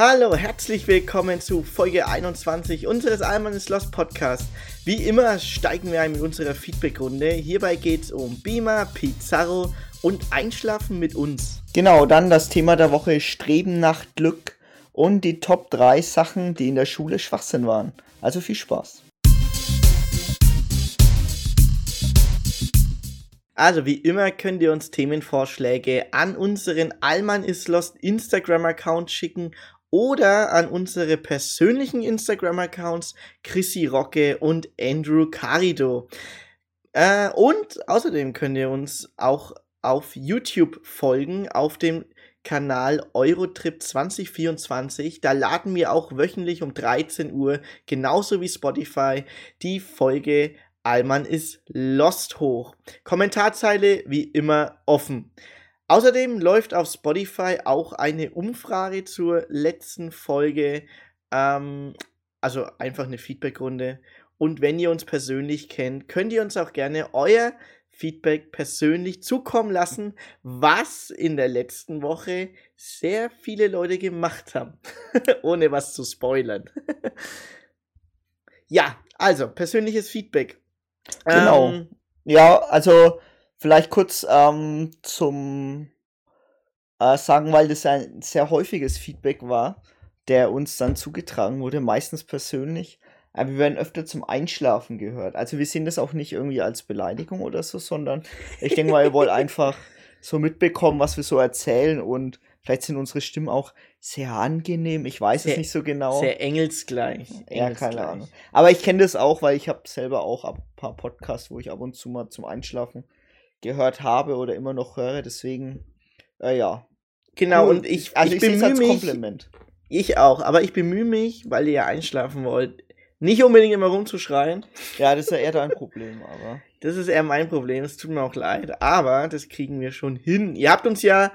Hallo, herzlich willkommen zu Folge 21 unseres Alman is Lost Podcast. Wie immer steigen wir ein mit unserer Feedback-Runde. Hierbei geht es um Beamer, Pizarro und Einschlafen mit uns. Genau, dann das Thema der Woche Streben nach Glück und die Top 3 Sachen, die in der Schule Schwachsinn waren. Also viel Spaß. Also wie immer könnt ihr uns Themenvorschläge an unseren Alman is Lost Instagram-Account schicken oder an unsere persönlichen Instagram-Accounts Chrissy Rocke und Andrew Carido. Äh, und außerdem könnt ihr uns auch auf YouTube folgen, auf dem Kanal Eurotrip 2024. Da laden wir auch wöchentlich um 13 Uhr, genauso wie Spotify, die Folge Allmann ist Lost hoch. Kommentarzeile wie immer offen. Außerdem läuft auf Spotify auch eine Umfrage zur letzten Folge. Ähm, also einfach eine Feedbackrunde. Und wenn ihr uns persönlich kennt, könnt ihr uns auch gerne euer Feedback persönlich zukommen lassen, was in der letzten Woche sehr viele Leute gemacht haben, ohne was zu spoilern. ja, also persönliches Feedback. Genau. Ähm, ja, also Vielleicht kurz ähm, zum äh, sagen, weil das ein sehr häufiges Feedback war, der uns dann zugetragen wurde, meistens persönlich. Aber wir werden öfter zum Einschlafen gehört. Also wir sehen das auch nicht irgendwie als Beleidigung oder so, sondern ich denke mal, ihr wollt einfach so mitbekommen, was wir so erzählen und vielleicht sind unsere Stimmen auch sehr angenehm. Ich weiß sehr, es nicht so genau. Sehr engelsgleich. Ja, keine Ahnung. Aber ich kenne das auch, weil ich habe selber auch ein paar Podcasts, wo ich ab und zu mal zum Einschlafen gehört habe oder immer noch höre. Deswegen, äh, ja. Genau, cool. und ich, also ich, ich bemühe mich. Kompliment. Ich auch, aber ich bemühe mich, weil ihr ja einschlafen wollt, nicht unbedingt immer rumzuschreien. Ja, das ist ja eher dein Problem, aber. Das ist eher mein Problem, es tut mir auch leid, aber das kriegen wir schon hin. Ihr habt uns ja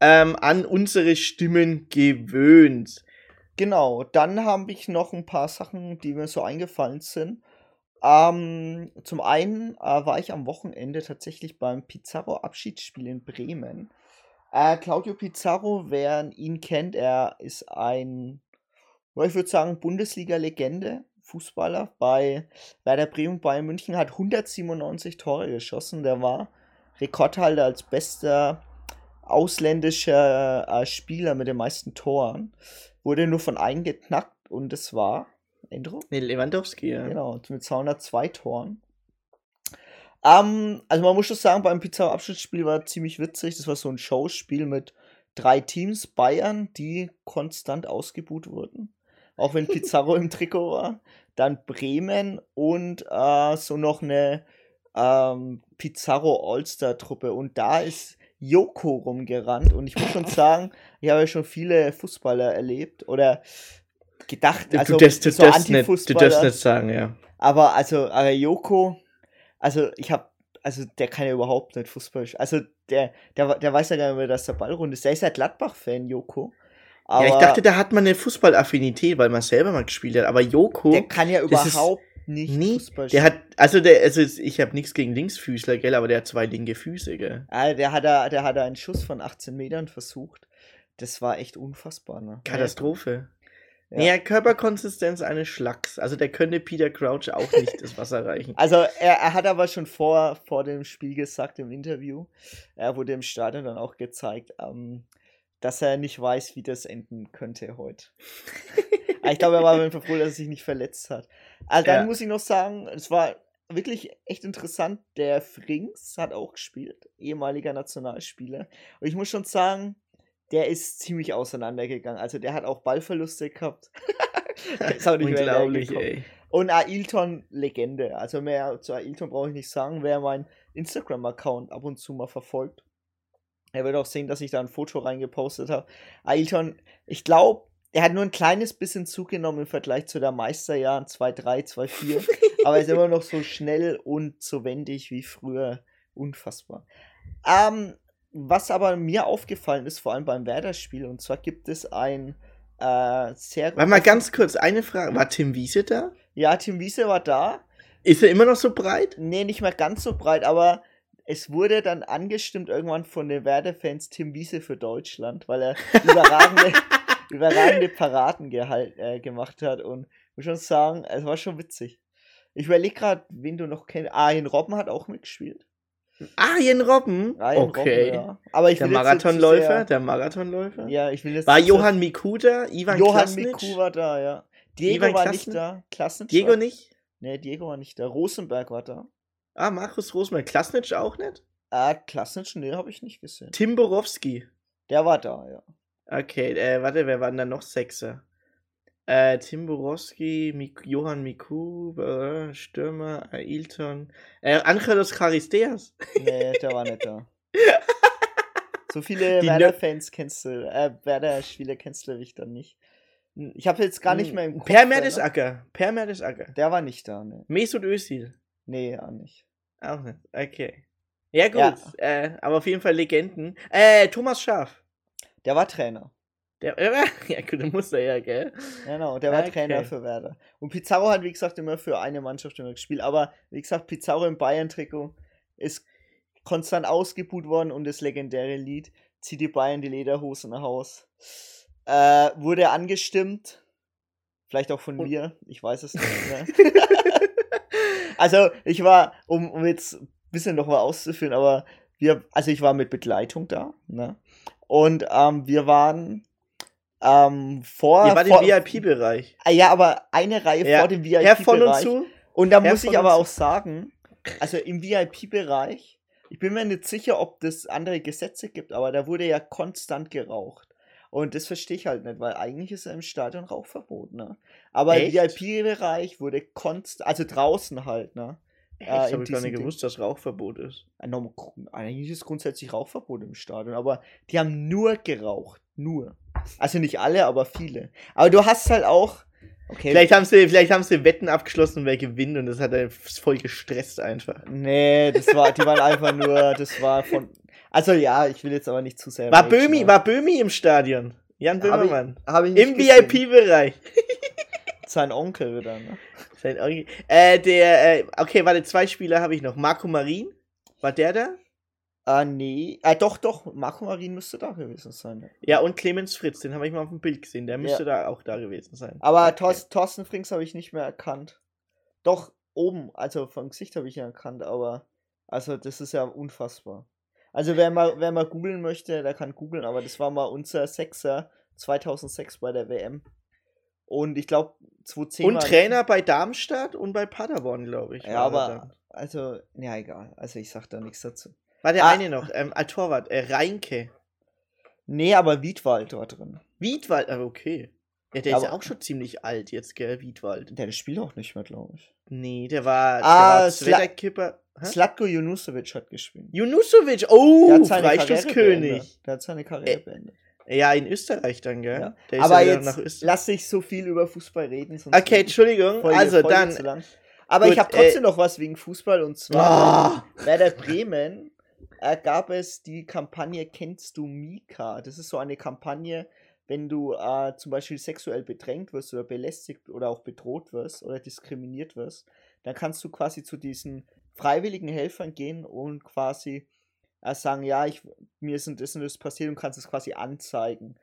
ähm, an unsere Stimmen gewöhnt. Genau, dann habe ich noch ein paar Sachen, die mir so eingefallen sind. Ähm, zum einen äh, war ich am Wochenende tatsächlich beim Pizarro Abschiedsspiel in Bremen. Äh, Claudio Pizarro, wer ihn kennt, er ist ein, ich würde sagen, Bundesliga-Legende, Fußballer bei Werder Bremen Bayern München, hat 197 Tore geschossen. Der war Rekordhalter als bester ausländischer äh, Spieler mit den meisten Toren. Wurde nur von einem geknackt und es war Endro? Nee, Lewandowski, ja. Genau, mit 202 Toren. Ähm, also man muss schon sagen, beim Pizarro-Abschlussspiel war ziemlich witzig. Das war so ein Showspiel mit drei Teams, Bayern, die konstant ausgebuht wurden. Auch wenn Pizarro im Trikot war. Dann Bremen und äh, so noch eine ähm, Pizarro All-Star-Truppe. Und da ist Joko rumgerannt. Und ich muss schon sagen, ich habe ja schon viele Fußballer erlebt. Oder gedacht, also du darfst, du so darfst nicht, du darfst nicht sagen, ja. Aber also Joko, also ich habe, also der kann ja überhaupt nicht Fußball. Also der, der, der weiß ja gar nicht mehr, dass der Ball rund ist. Der ist ja Gladbach-Fan, Joko. Aber ja, ich dachte, da hat man eine Fußballaffinität, weil man selber mal gespielt hat. Aber Joko. Der kann ja überhaupt ist, nicht nee, Fußball spielen. Der hat, also der, also ich habe nichts gegen Linksfüßler, gell, aber der hat zwei linke Füße, gell. Ah, der hat da, der hat da einen Schuss von 18 Metern versucht. Das war echt unfassbar, ne? Katastrophe. Ja. Naja, Körperkonsistenz eines Schlacks. Also der könnte Peter Crouch auch nicht das Wasser reichen. Also er, er hat aber schon vor, vor dem Spiel gesagt im Interview, er wurde im Stadion dann auch gezeigt, ähm, dass er nicht weiß, wie das enden könnte heute. ich glaube, er war einfach froh, dass er sich nicht verletzt hat. Also dann ja. muss ich noch sagen, es war wirklich echt interessant. Der Frings hat auch gespielt, ehemaliger Nationalspieler. Und ich muss schon sagen, der ist ziemlich auseinandergegangen. Also der hat auch Ballverluste gehabt. ist auch nicht Unglaublich, ey. Und Ailton Legende. Also mehr zu Ailton brauche ich nicht sagen. Wer meinen Instagram-Account ab und zu mal verfolgt, er wird auch sehen, dass ich da ein Foto reingepostet habe. Ailton, ich glaube, er hat nur ein kleines bisschen zugenommen im Vergleich zu der Meisterjahren 2-3, 2-4. aber er ist immer noch so schnell und so wendig wie früher. Unfassbar. Ähm, was aber mir aufgefallen ist, vor allem beim Werder-Spiel, und zwar gibt es ein äh, sehr. Warte mal ganz kurz, eine Frage. War Tim Wiese da? Ja, Tim Wiese war da. Ist er immer noch so breit? Nee, nicht mehr ganz so breit, aber es wurde dann angestimmt irgendwann von den Werder-Fans Tim Wiese für Deutschland, weil er überragende, überragende Paraden gehalt, äh, gemacht hat. Und ich muss schon sagen, es war schon witzig. Ich überlege gerade, wen du noch kennst. Ah, Arjen Robben hat auch mitgespielt. Arjen Robben? Arjen okay. Robben, ja. Aber ich Der Marathonläufer, sehr- der Marathonläufer. Ja, ich will jetzt War Johann Mikuta, Ivan Johann Klasnic? Miku war da, ja. Diego Ivan war Klasnic? nicht da. Klasnic Diego war, nicht? Nee, Diego war nicht da. Rosenberg war da. Ah, Markus Rosmann. Klasnic auch nicht? Ah, Klasnic, nee, habe ich nicht gesehen. Tim Borowski. Der war da, ja. Okay, äh, warte, wer war denn da noch Sechser? Äh, Tim Borowski, Mik Johann Miku, äh, Stürmer, Ailton, äh, Angelos Charisteas. Nee, der war nicht da. So viele Werder-Fans kennst du, äh, Werder-Spieler kennst du ich dann nicht. Ich habe jetzt gar nicht mehr im Kopf. Per? Mertesacker. Per Mertesacker. Der war nicht da, ne. Mesut Özil. Nee, auch nicht. Auch nicht. Okay. Ja, gut. Ja. Äh, aber auf jeden Fall Legenden. Äh, Thomas Schaf. Der war Trainer. Der, ja, gut, der muss er ja, gell? Genau, der war Okay. Trainer für Werder. Und Pizarro hat, wie gesagt, immer für eine Mannschaft immer gespielt. Aber wie gesagt, Pizarro im Bayern-Trikot ist konstant ausgebuht worden und das legendäre Lied Zieh die Bayern die Lederhose nach Haus. Äh, wurde angestimmt. Vielleicht auch von Und- mir. Ich weiß es nicht mehr. also, ich war, um, um jetzt ein bisschen noch mal auszuführen, aber wir, also ich war mit Begleitung da, ne? Und ähm, wir waren ähm, vor. Ihr wart vor im VIP-Bereich. Ah, ja, aber eine Reihe Ja, vor dem Herr von und VIP-Bereich. zu. Und da Herr muss ich aber auch sagen, also im VIP-Bereich, ich bin mir nicht sicher, ob das andere Gesetze gibt, aber da wurde ja konstant geraucht. Und das verstehe ich halt nicht, weil eigentlich ist ja im Stadion Rauchverbot, ne? Aber Echt? im VIP-Bereich wurde konstant, also draußen halt, ne? Echt? Äh, ich habe gar nicht gewusst, dass Rauchverbot ist. Eigentlich ist grundsätzlich Rauchverbot im Stadion, aber die haben nur geraucht. Nur. Also nicht alle, aber viele. Aber du hast halt auch. Okay. Vielleicht haben sie, vielleicht haben sie Wetten abgeschlossen, wer gewinnt und das hat er voll gestresst einfach. Nee, das war, die waren einfach nur, das war von. Also ja, ich will jetzt aber nicht zu sehr. War Böhmi, war Böhmi im Stadion? Jan Hab ich- Böhmermann. Hab ich Im. VIP-Bereich. Sein Onkel wieder, ne? Sein Onkel- Äh, der, äh, okay, warte, zwei Spieler habe ich noch. Marco Marin, war der da? Ah, nee. Ah, doch, doch. Marco Marin müsste da gewesen sein. Ja, und Clemens Fritz, den habe ich mal auf dem Bild gesehen. Der müsste da auch da gewesen sein. Aber Okay. Thorsten, Thorsten Frings habe ich nicht mehr erkannt. Doch, oben. Also vom Gesicht habe ich ihn erkannt, aber. Also, das ist ja unfassbar. Also, wer mal, wer mal googeln möchte, der kann googeln, aber das war mal unser Sechser 2006 bei der WM. Und ich glaube, 2010 Und Trainer bei Darmstadt und bei Paderborn, glaube ich. Ja, er aber, also, ja, egal. Also, ich sag da nichts dazu. War der Ah. eine noch, ähm, als Torwart, äh, Reinke. Nee, aber Wiedwald war drin. Wiedwald, aber okay. Ja, der ist Aber- ja auch schon ziemlich alt jetzt, gell, Wiedwald. Der spielt auch nicht mehr, glaube ich. Nee, der war, Ah, der war Sla- zweiter Kipper. Hä? Slatko Junusovic hat gespielt. Junusovic, oh, Freistoßkönig. Der hat seine Karriere Äh, beendet. Ja, in Österreich dann, gell? Ja. Aber wieder jetzt lass dich so viel über Fußball reden. Okay, Entschuldigung. Folge- also Folge dann. Aber Gut, ich habe trotzdem noch was wegen Fußball und zwar Ah, bei der Bremen äh, gab es die Kampagne Kennst du Mika? Das ist so eine Kampagne, wenn du äh, zum Beispiel sexuell bedrängt wirst oder belästigt oder auch bedroht wirst oder diskriminiert wirst, dann kannst du quasi zu diesen freiwilligen Helfern gehen und quasi äh, sagen, ja, ich, mir ist das und das passiert und kannst es quasi anzeigen.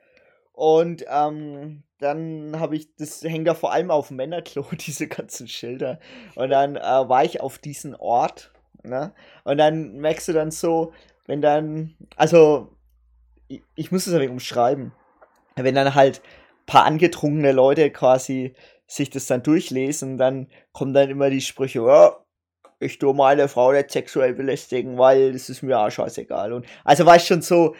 Und ähm, dann habe ich, das hängt da vor allem auf Männerklo, diese ganzen Schilder. Und dann äh, war ich auf diesen Ort, ne? Und dann merkst du dann so, wenn dann, also, ich, ich muss es ein wenig umschreiben. Wenn dann halt ein paar angetrunkene Leute quasi sich das dann durchlesen, dann kommen dann immer die Sprüche, ja, ich tu meine Frau nicht sexuell belästigen, weil das ist mir auch scheißegal. Und also war ich schon so,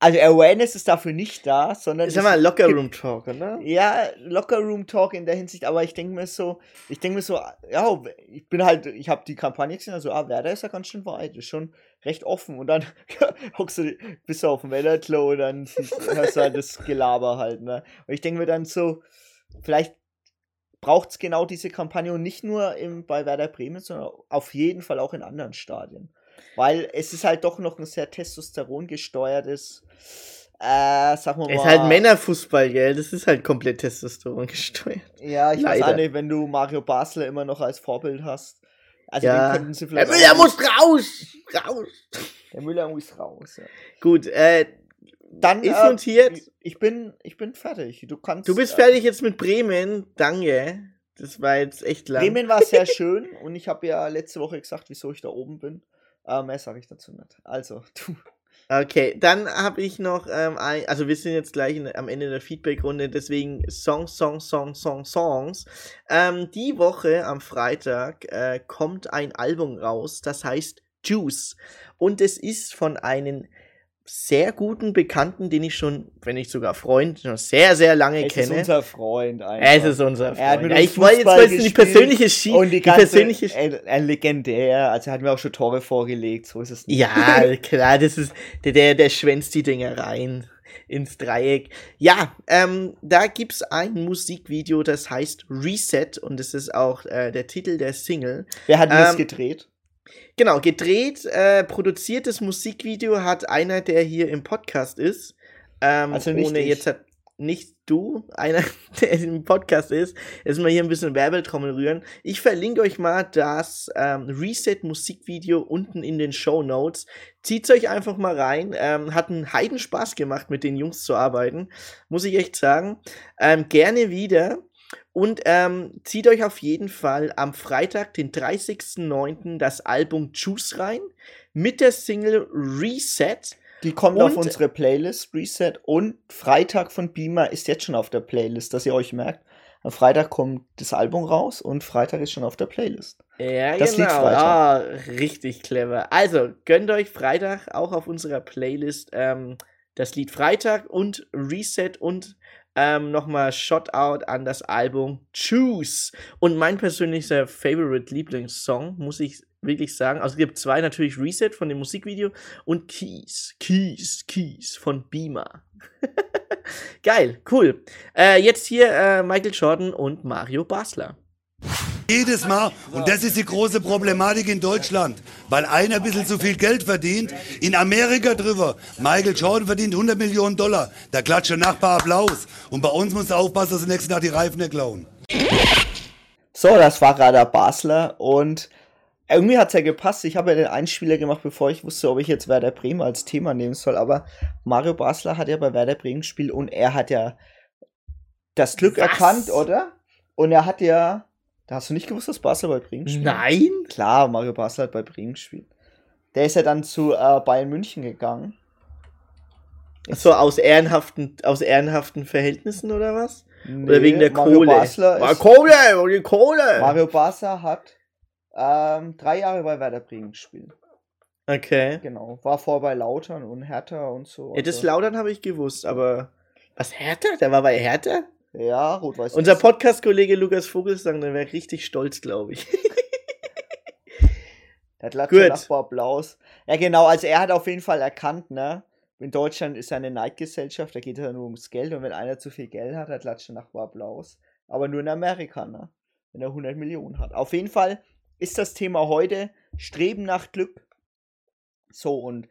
also Awareness ist dafür nicht da, sondern Sag mal, Locker Room Talk, oder? ja, Locker Room Talk in der Hinsicht, aber ich denke mir so, ich denke mir so, ja, ich bin halt, ich habe die Kampagne gesehen, also, ah, Werder ist ja ganz schön weit, ist schon recht offen und dann hockst du, bist du auf dem Wellerklo und dann hörst du halt das Gelaber halt, ne? Und ich denke mir dann so, vielleicht braucht es genau diese Kampagne und nicht nur im, bei Werder Bremen, sondern auf jeden Fall auch in anderen Stadien. Weil es ist halt doch noch ein sehr Testosteron gesteuertes, äh, sagen wir mal. Es ist halt Männerfußball, gell? Das ist halt komplett Testosteron gesteuert. Ja, ich weiß Leider. auch nicht, wenn du Mario Basler immer noch als Vorbild hast. Also Ja. den könnten sie Der vielleicht. Müller auch- muss raus! Raus! Der Müller muss raus. Ja. Gut, äh, dann ist äh, notiert. Ich bin, ich bin fertig. Du kannst. Du bist äh, fertig jetzt mit Bremen. Danke. Das war jetzt echt lang. Bremen war sehr schön und ich habe ja letzte Woche gesagt, wieso ich da oben bin. Äh, mehr sage ich dazu nicht. Also, du. Okay, dann habe ich noch, ähm, ein, also wir sind jetzt gleich in, am Ende der Feedback-Runde, deswegen Songs, Songs, Songs, Songs, Songs. Ähm, die Woche am Freitag äh, kommt ein Album raus, das heißt Juice. Und es ist von einem sehr guten Bekannten, den ich schon, wenn nicht sogar Freund, schon sehr, sehr lange Es kenne. ist unser Freund einfach. es ist unser Er hat Freund. mit Ja, uns ich wollte jetzt du die persönliche Schi und die die ganze, persönliche Sch- ein, ein legendär, also er hat mir auch schon Tore vorgelegt, so ist es nicht. Ja, klar, das ist, der, der, der schwänzt die Dinger rein ins Dreieck. Ja, ähm, da gibt's ein Musikvideo, das heißt Reset und das ist auch äh, der Titel der Single. Wer hat denn das Ähm, gedreht? Genau, gedreht, äh, produziertes Musikvideo hat einer, der hier im Podcast ist. Ähm, Also nicht ohne ich. jetzt hat nicht du, einer, der im Podcast ist. Jetzt mal hier ein bisschen Werbetrommel rühren. Ich verlinke euch mal das ähm, Reset-Musikvideo unten in den Show Notes. Zieht's euch einfach mal rein. Ähm, hat einen Heiden Spaß gemacht, mit den Jungs zu arbeiten. Muss ich echt sagen. Ähm, gerne wieder. Und ähm, zieht euch auf jeden Fall am Freitag, den 30.09., das Album Juice rein. Mit der Single Reset. Die kommt auf unsere Playlist, Reset. Und Freitag von Beamer ist jetzt schon auf der Playlist, dass ihr euch merkt. Am Freitag kommt das Album raus und Freitag ist schon auf der Playlist. Ja, Das Lied genau. Freitag. Ah, richtig clever. Also, gönnt euch Freitag auch auf unserer Playlist ähm, das Lied Freitag und Reset und ähm, nochmal Shoutout an das Album Choose. Und mein persönlicher Favorite Lieblingssong, muss ich wirklich sagen. Also es gibt zwei, natürlich Reset von dem Musikvideo und Keys, Keys, Keys von Beamer. Geil, cool. Äh, jetzt hier äh, Michael Jordan und Mario Basler. Jedes Mal. Und das ist die große Problematik in Deutschland. Weil einer ein bisschen zu viel Geld verdient. In Amerika drüber. Michael Jordan verdient 100 Millionen Dollar. Da klatscht der Nachbar Applaus. Und bei uns musst du aufpassen, dass du nächsten Tag die Reifen nicht klauen. So, das war gerade der Basler und irgendwie hat es ja gepasst. Ich habe ja den Einspieler gemacht, bevor ich wusste, ob ich jetzt Werder Bremen als Thema nehmen soll. Aber Mario Basler hat ja bei Werder Bremen gespielt und er hat ja das Glück Was? erkannt, oder? Und er hat ja. Da hast du nicht gewusst, dass Basler bei Bremen spielt? Nein? Klar, Mario Basler hat bei Bremen gespielt. Der ist ja dann zu äh, Bayern München gegangen. So aus ehrenhaften, aus ehrenhaften Verhältnissen oder was? Oder Nee, wegen der Mario Kohle? Basler Ah, ist, Kohle, oh, die Kohle! Mario Basler hat ähm, drei Jahre bei Werder Bremen gespielt. Okay. Genau. War vor bei Lautern und Hertha und so. Ja, das also- Laudern habe ich gewusst, aber. Was, Hertha? Der war bei Hertha? Ja, Rot-Weiß. Unser. Podcast-Kollege Lukas Vogelsang, der wäre richtig stolz, glaube ich. Der hat Gut. Nachbar Applaus. Ja, genau. Also er hat auf jeden Fall erkannt, ne? In Deutschland ist ja eine Neidgesellschaft, da geht es ja nur ums Geld. Und wenn einer zu viel Geld hat, hat Latsche Nachbar Applaus. Aber nur in Amerika, ne? Wenn er 100 Millionen hat. Auf jeden Fall ist das Thema heute Streben nach Glück. So, und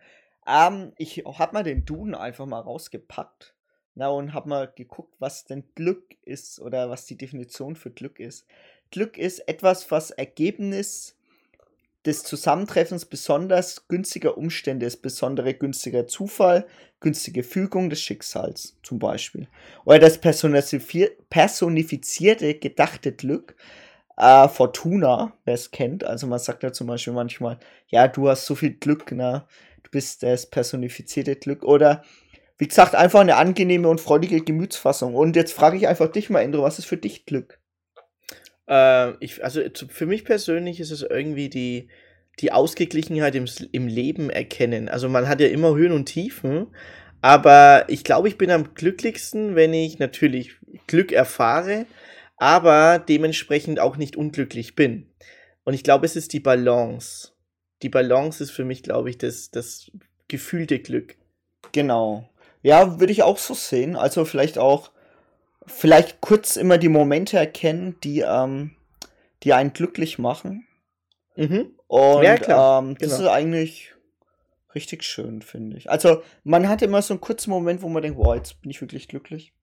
ähm, ich habe mal den Duden einfach mal rausgepackt. Na, und habe mal geguckt, was denn Glück ist oder was die Definition für Glück ist. Glück ist etwas, was Ergebnis des Zusammentreffens besonders günstiger Umstände ist, besondere günstiger Zufall, günstige Fügung des Schicksals zum Beispiel. Oder das personifizier- personifizierte, gedachte Glück, äh, Fortuna, wer es kennt. Also man sagt ja zum Beispiel manchmal, ja, du hast so viel Glück, ne? du bist das personifizierte Glück. Oder wie gesagt, einfach eine angenehme und freudige Gemütsfassung. Und jetzt frage ich einfach dich mal, Endro, was ist für dich Glück? Äh, ich, also zu- für mich persönlich ist es irgendwie die, die Ausgeglichenheit im, im Leben erkennen. Also man hat ja immer Höhen und Tiefen, aber ich glaube, ich bin am glücklichsten, wenn ich natürlich Glück erfahre, aber dementsprechend auch nicht unglücklich bin. Und ich glaube, es ist die Balance. Die Balance ist für mich, glaube ich, das, das gefühlte Glück. Genau. Ja, würde ich auch so sehen. Also vielleicht auch, vielleicht kurz immer die Momente erkennen, die, ähm, die einen glücklich machen. Mhm. Und Ja, klar. ähm, das Genau. ist eigentlich richtig schön, finde ich. Also man hat immer so einen kurzen Moment, wo man denkt, wow, jetzt bin ich wirklich glücklich.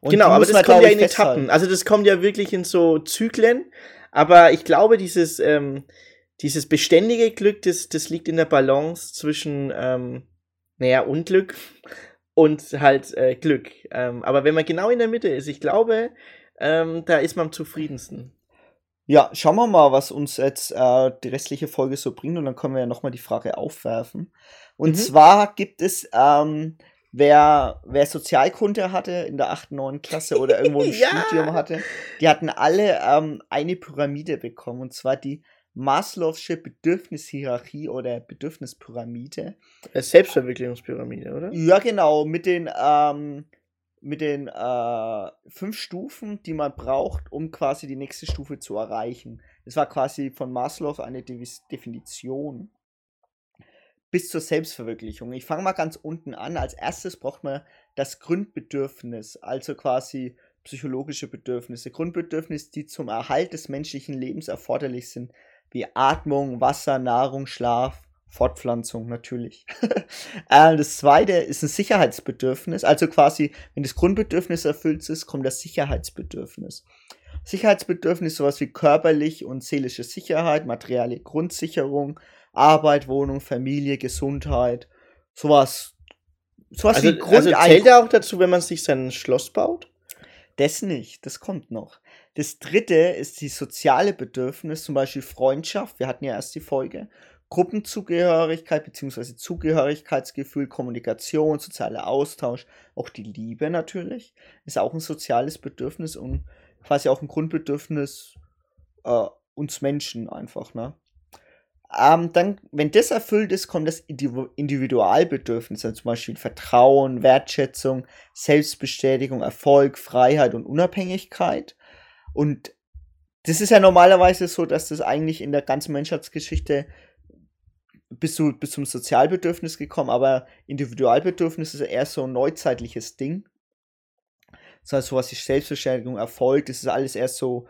Und genau, aber das man, kommt ja in Etappen. Also das kommt ja wirklich in so Zyklen. Aber ich glaube, dieses, ähm, dieses beständige Glück, das, das liegt in der Balance zwischen, ähm, Naja, Unglück und halt äh, Glück. Ähm, aber wenn man genau in der Mitte ist, ich glaube, ähm, da ist man am zufriedensten. Ja, schauen wir mal, was uns jetzt äh, die restliche Folge so bringt und dann können wir ja nochmal die Frage aufwerfen. Und Mhm. zwar gibt es, ähm, wer, wer Sozialkunde hatte in der 8., 9. Klasse oder irgendwo ein Ja. Studium hatte, die hatten alle ähm, eine Pyramide bekommen und zwar die Maslow'sche Bedürfnishierarchie oder Bedürfnispyramide. Selbstverwirklichungspyramide, oder? Ja, genau, mit den, ähm, mit den äh, fünf Stufen, die man braucht, um quasi die nächste Stufe zu erreichen. Das war quasi von Maslow eine Devis- Definition bis zur Selbstverwirklichung. Ich fange mal ganz unten an. Als erstes braucht man das Grundbedürfnis, also quasi psychologische Bedürfnisse. Grundbedürfnisse, die zum Erhalt des menschlichen Lebens erforderlich sind, wie Atmung, Wasser, Nahrung, Schlaf, Fortpflanzung natürlich. äh, das zweite ist ein Sicherheitsbedürfnis, also quasi, wenn das Grundbedürfnis erfüllt ist, kommt das Sicherheitsbedürfnis. Sicherheitsbedürfnis sowas wie körperlich und seelische Sicherheit, materielle Grundsicherung, Arbeit, Wohnung, Familie, Gesundheit, sowas. Sowas Also, wie also Grundein- zählt er auch dazu, wenn man sich sein Schloss baut? Das nicht, das kommt noch. Das dritte ist die soziale Bedürfnis, zum Beispiel Freundschaft. Wir hatten ja erst die Folge. Gruppenzugehörigkeit bzw. Zugehörigkeitsgefühl, Kommunikation, sozialer Austausch, auch die Liebe natürlich, ist auch ein soziales Bedürfnis und quasi auch ein Grundbedürfnis äh, uns Menschen einfach, ne? Ähm, dann, wenn das erfüllt ist, kommt das Individu- Individualbedürfnis, also zum Beispiel Vertrauen, Wertschätzung, Selbstbestätigung, Erfolg, Freiheit und Unabhängigkeit. Und das ist ja normalerweise so, dass das eigentlich in der ganzen Menschheitsgeschichte bis, zu, bis zum Sozialbedürfnis gekommen, aber Individualbedürfnis ist eher so ein neuzeitliches Ding. Das heißt, sowas wie Selbstbestätigung, Erfolg, das ist alles erst so,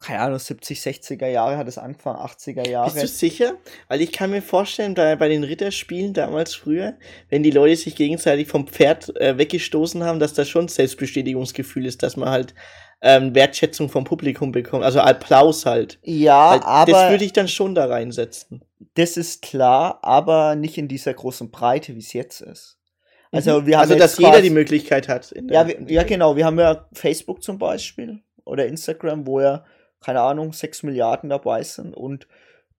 keine Ahnung, 70, 60er Jahre hat es angefangen, 80er Jahre. Bist du sicher? Weil ich kann mir vorstellen, bei, bei den Ritterspielen damals früher, wenn die Leute sich gegenseitig vom Pferd äh, weggestoßen haben, dass das schon Selbstbestätigungsgefühl ist, dass man halt ähm, Wertschätzung vom Publikum bekommt. Also Applaus halt. Ja, Weil aber das würde ich dann schon da reinsetzen. das ist klar, aber nicht in dieser großen Breite, wie es jetzt ist. Also wir haben also dass jeder die Möglichkeit hat. Ja, wir, ja, genau. Wir haben ja Facebook zum Beispiel oder Instagram, wo ja, keine Ahnung, 6 Milliarden dabei sind und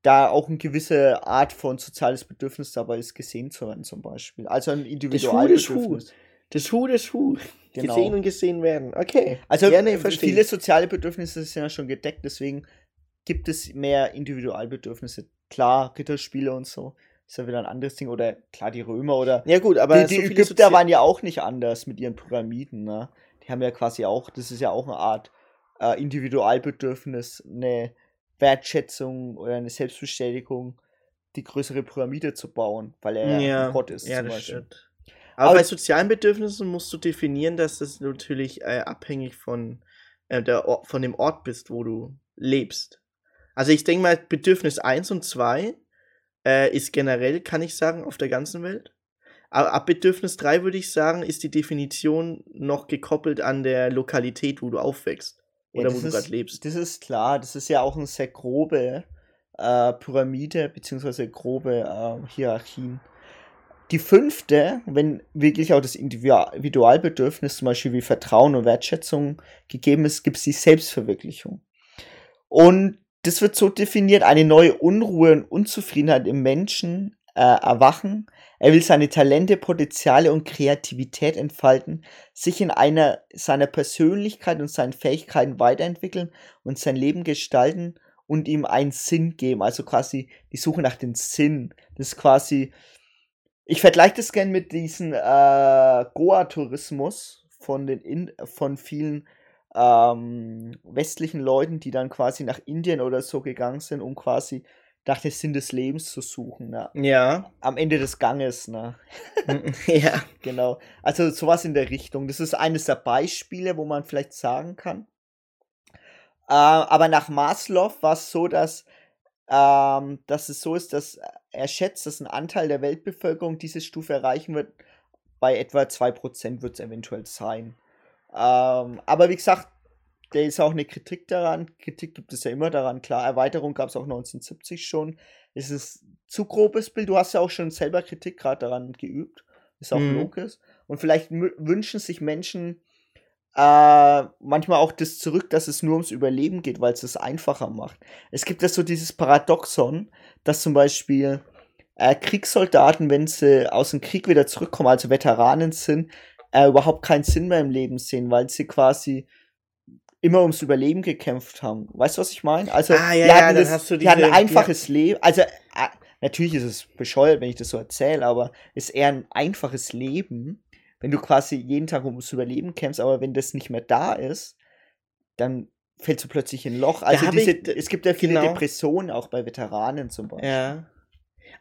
da auch eine gewisse Art von soziales Bedürfnis dabei ist, gesehen zu werden, zum Beispiel. Also ein das Hu. Individualbedürfnis. Das Hu, das Hu. Genau. Gesehen und gesehen werden. Okay. Also ja, nee, viele soziale Bedürfnisse sind ja schon gedeckt, deswegen gibt es mehr Individualbedürfnisse. Klar, Ritterspiele und so ist ja wieder ein anderes Ding. Oder klar, die Römer oder Ja gut, aber die, die so Ägypter Sozi- waren ja auch nicht anders mit ihren Pyramiden, ne? Die haben ja quasi auch, das ist ja auch eine Art äh, Individualbedürfnis, eine Wertschätzung oder eine Selbstbestätigung, die größere Pyramide zu bauen, weil er ja, ein Gott ist. Ja, zum das Beispiel. stimmt. Aber, Aber- bei sozialen Bedürfnissen musst du definieren, dass das natürlich äh, abhängig von, äh, der Or von dem Ort bist, wo du lebst. Also ich denke mal, Bedürfnis 1 und 2 äh, ist generell, kann ich sagen, auf der ganzen Welt. Aber ab Bedürfnis 3 würde ich sagen, ist die Definition noch gekoppelt an der Lokalität, wo du aufwächst. Ja, Oder das wo du gerade lebst. Das ist klar, das ist ja auch eine sehr grobe äh, Pyramide, beziehungsweise grobe äh, Hierarchien. Die fünfte, wenn wirklich auch das Individual- Individualbedürfnis, zum Beispiel wie Vertrauen und Wertschätzung gegeben ist, gibt es die Selbstverwirklichung. Und das wird so definiert, eine neue Unruhe und Unzufriedenheit im Menschen äh, erwachen. Er will seine Talente, Potenziale und Kreativität entfalten, sich in einer seiner Persönlichkeit und seinen Fähigkeiten weiterentwickeln und sein Leben gestalten und ihm einen Sinn geben. Also quasi die Suche nach dem Sinn. Das ist quasi. Ich vergleiche das gern mit diesem äh, Goa-Tourismus von den in, von vielen ähm, westlichen Leuten, die dann quasi nach Indien oder so gegangen sind, um quasi nach dem Sinn des Lebens zu suchen. Ne? Ja. Am Ende des Ganges, ne? ja. Genau. Also sowas in der Richtung. Das ist eines der Beispiele, wo man vielleicht sagen kann. Äh, aber nach Maslow war es so, dass, ähm, dass es so ist, dass er schätzt, dass ein Anteil der Weltbevölkerung diese Stufe erreichen wird. Bei etwa 2% wird es eventuell sein. Ähm, aber wie gesagt, da ist auch eine Kritik daran. Kritik gibt es ja immer daran. Klar, Erweiterung gab es auch 1970 schon. Es ist zu grobes Bild. Du hast ja auch schon selber Kritik gerade daran geübt. Ist auch Mhm. logisch. Und vielleicht wünschen sich Menschen äh, manchmal auch das zurück, dass es nur ums Überleben geht, weil es es einfacher macht. Es gibt ja so dieses Paradoxon, dass zum Beispiel äh, Kriegssoldaten, wenn sie aus dem Krieg wieder zurückkommen, also Veteranen sind, äh, überhaupt keinen Sinn mehr im Leben sehen, weil sie quasi immer ums Überleben gekämpft haben. Weißt du, was ich meine? Also, Ah, ja, die ja, hatten das, hast du die hatten ein diese- einfaches Leben. Also, äh, natürlich ist es bescheuert, wenn ich das so erzähle, aber ist eher ein einfaches Leben, wenn du quasi jeden Tag ums Überleben kämpfst, aber wenn das nicht mehr da ist, dann fällst du plötzlich in ein Loch. Also diese, ich es gibt ja viele genau. Depressionen auch bei Veteranen zum Beispiel. Ja.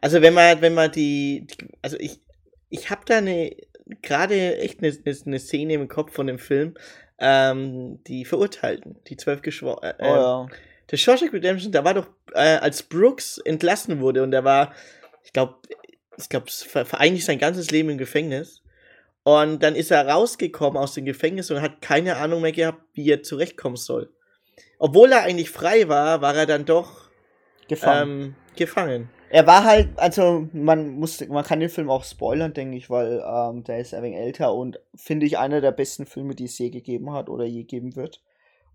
Also wenn man, wenn man die, also ich, ich habe da eine, gerade echt eine, eine, Szene im Kopf von dem Film, ähm, die Verurteilten, die zwölf Geschworenen. Äh, Oh ja. Der Shawshank Redemption, da war doch, äh, als Brooks entlassen wurde und er war, ich glaube, ich glaube, ver vereinigt sein ganzes Leben im Gefängnis. Und dann ist er rausgekommen aus dem Gefängnis und hat keine Ahnung mehr gehabt, wie er zurechtkommen soll. Obwohl er eigentlich frei war, war er dann doch Gefangen. ähm, gefangen. Er war halt, also man muss, man kann den Film auch spoilern, denke ich, weil ähm, der ist ein wenig älter und finde ich einer der besten Filme, die es je gegeben hat oder je geben wird.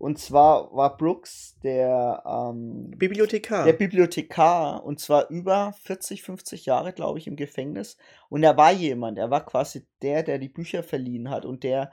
Und zwar war Brooks der, ähm, Bibliothekar. der Bibliothekar und zwar über 40, 50 Jahre, glaube ich, im Gefängnis. Und er war jemand, er war quasi der, der die Bücher verliehen hat und der,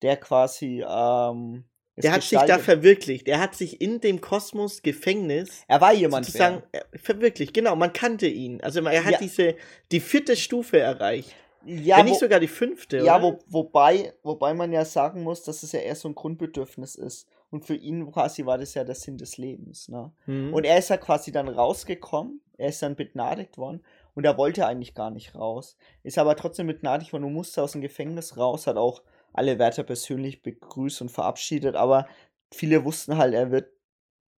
der quasi, ähm, der hat sich da gestaltet- verwirklicht. Der hat sich in dem Kosmos Gefängnis er war jemand, sozusagen äh, verwirklicht. Genau, man kannte ihn. Also er hat Ja. diese die vierte Stufe erreicht. ja, Wenn wo- nicht sogar die fünfte. Ja, oder? wo, wobei, wobei man ja sagen muss, dass es ja eher so ein Grundbedürfnis ist. Und für ihn quasi war das ja der Sinn des Lebens. Ne? Mhm. Und er ist ja quasi dann rausgekommen, er ist dann begnadigt worden und er wollte eigentlich gar nicht raus. Ist aber trotzdem begnadigt worden und musste aus dem Gefängnis raus, hat auch alle Wärter persönlich begrüßt und verabschiedet, aber viele wussten halt, er wird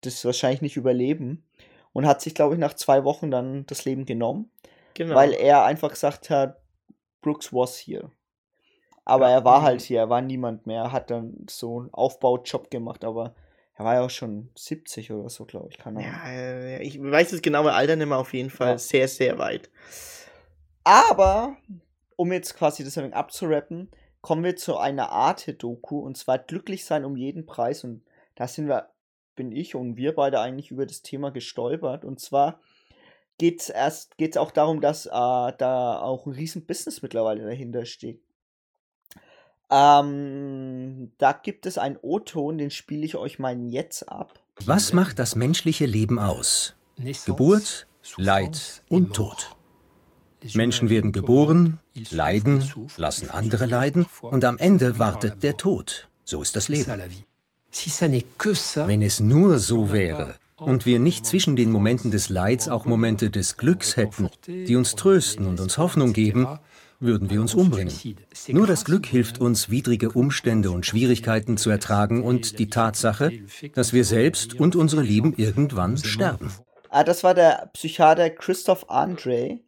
das wahrscheinlich nicht überleben und hat sich, glaube ich, nach zwei Wochen dann das Leben genommen genau. weil er einfach gesagt hat, Brooks was here. Aber Ja, er war halt hier, er war niemand mehr, er hat dann so einen Aufbaujob gemacht, aber er war ja auch schon 70 oder so, glaube ich, keine Ahnung. ja, ich weiß das genaue Alter nicht mehr auf jeden Fall Ja. sehr, sehr weit. Aber, um jetzt quasi das abzurappen, kommen wir zu einer Arte-Doku und zwar glücklich sein um jeden Preis und da sind wir, bin ich und wir beide eigentlich über das Thema gestolpert und zwar geht's erst, geht's auch darum, dass äh, da auch ein riesen Business mittlerweile dahinter steht. Ähm, da gibt es einen O-Ton, den spiele ich euch mal jetzt ab. Was macht das menschliche Leben aus? Geburt, Leid und Tod. Menschen werden geboren, leiden, lassen andere leiden und am Ende wartet der Tod. So ist das Leben. Wenn es nur so wäre und wir nicht zwischen den Momenten des Leids auch Momente des Glücks hätten, die uns trösten und uns Hoffnung geben, würden wir uns umbringen. Nur das Glück hilft uns, widrige Umstände und Schwierigkeiten zu ertragen und die Tatsache, dass wir selbst und unsere Lieben irgendwann sterben. Ah, das war der Psychiater Christoph Andre.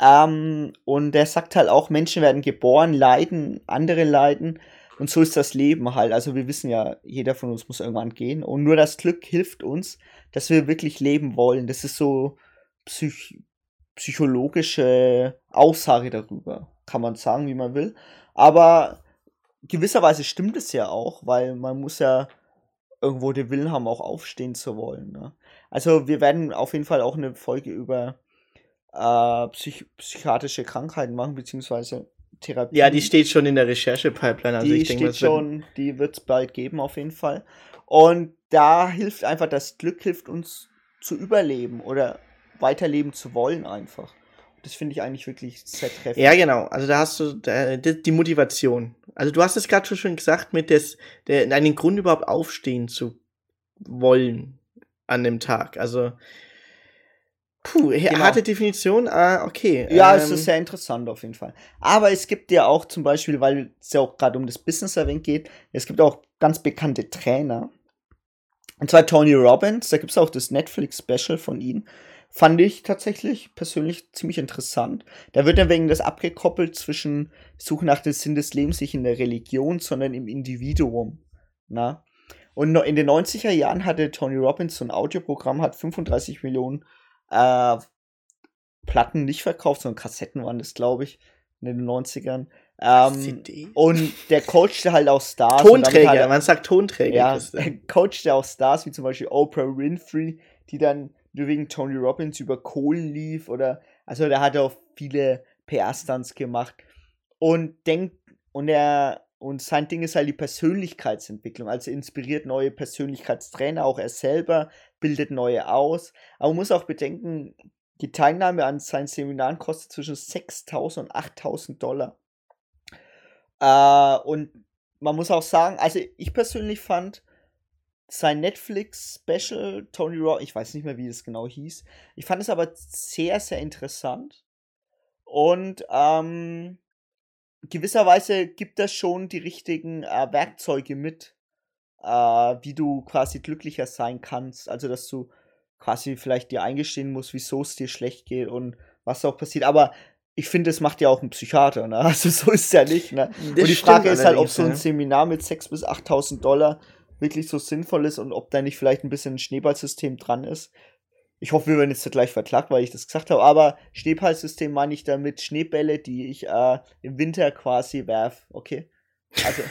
Ähm, und der sagt halt auch, Menschen werden geboren, leiden, andere leiden. Und so ist das Leben halt. Also wir wissen ja, jeder von uns muss irgendwann gehen. Und nur das Glück hilft uns, dass wir wirklich leben wollen. Das ist so psych psychologische Aussage darüber. Kann man sagen, wie man will. Aber gewisserweise stimmt es ja auch, weil man muss ja irgendwo den Willen haben, auch aufstehen zu wollen. Ne? Also wir werden auf jeden Fall auch eine Folge über äh, psych psychiatrische Krankheiten machen, beziehungsweise Therapie. Ja, die steht schon in der Recherche-Pipeline. Also die ich denke, steht schon, die wird es bald geben auf jeden Fall. Und da hilft einfach, das Glück hilft uns zu überleben oder weiterleben zu wollen einfach. Das finde ich eigentlich wirklich sehr treffend. Ja, genau. Also da hast du da, die, Motivation. Also du hast es gerade schon schon gesagt, mit des, der, einen Grund überhaupt aufstehen zu wollen an dem Tag. Also puh, Genau. harte Definition. Ah, okay. Ja, es ähm, ist sehr interessant auf jeden Fall. Aber es gibt ja auch zum Beispiel, weil es ja auch gerade um das Business erwähnt geht, es gibt auch ganz bekannte Trainer. Und zwar Tony Robbins, da gibt es auch das Netflix-Special von ihm. Fand ich tatsächlich persönlich ziemlich interessant. Da wird dann wegen das abgekoppelt zwischen Suche nach dem Sinn des Lebens nicht in der Religion, sondern im Individuum. Na? Und in den 90er Jahren hatte Tony Robbins so ein Audioprogramm, hat 35 Millionen äh, Platten nicht verkauft, sondern Kassetten waren das, glaube ich. in den 90ern. Ähm, und der coachte halt auch Stars. Tonträger, halt, man sagt Tonträger. Ja, coachte auch Stars wie zum Beispiel Oprah Winfrey, die dann wegen Tony Robbins über Kohlen lief oder, also der hat auch viele PR-Stunts gemacht. Und denkt, und er, und sein Ding ist halt die Persönlichkeitsentwicklung, also inspiriert neue Persönlichkeitstrainer, auch er selber bildet neue aus, aber man muss auch bedenken, die Teilnahme an seinen Seminaren kostet zwischen 6.000 und 8.000 Dollar. Äh, und man muss auch sagen, also ich persönlich fand sein Netflix-Special, Tony Raw, ich weiß nicht mehr, wie es genau hieß. Ich fand es aber sehr, sehr interessant. Und ähm, gewisserweise gibt das schon die richtigen äh, Werkzeuge mit, äh, wie du quasi glücklicher sein kannst. Also, dass du quasi vielleicht dir eingestehen musst, wieso es dir schlecht geht und was auch passiert. Aber ich finde, es macht ja auch ein Psychiater, ne? Also so ist es ja nicht, ne? Das und die Frage ist halt, ob so ein Seminar mit 6.000 bis 8.000 Dollar wirklich so sinnvoll ist und ob da nicht vielleicht ein bisschen ein Schneeballsystem dran ist. Ich hoffe, wir werden jetzt gleich verklagt, weil ich das gesagt habe, aber Schneeballsystem meine ich damit Schneebälle, die ich äh, im Winter quasi werf, okay? Also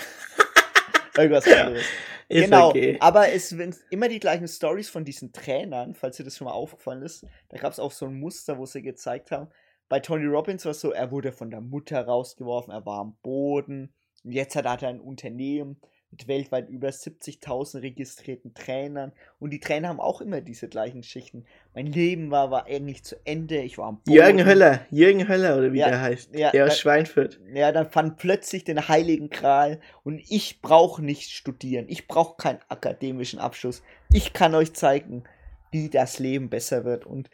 irgendwas anderes. Ist genau, okay. aber es sind immer die gleichen Stories von diesen Trainern, falls dir das schon mal aufgefallen ist. Da gab es auch so ein Muster, wo sie gezeigt haben, bei Tony Robbins war es so, er wurde von der Mutter rausgeworfen, er war am Boden. Und jetzt hat er ein Unternehmen mit weltweit über 70.000 registrierten Trainern. Und die Trainer haben auch immer diese gleichen Schichten. Mein Leben war, war eigentlich zu Ende. Ich war am Boden. Jürgen Höller, Jürgen Höller oder wie ja, der heißt. Ja, der aus Schweinfurt. Ja, dann fand plötzlich den Heiligen Kral. Und ich brauche nicht studieren. Ich brauche keinen akademischen Abschluss. Ich kann euch zeigen, wie das Leben besser wird. Und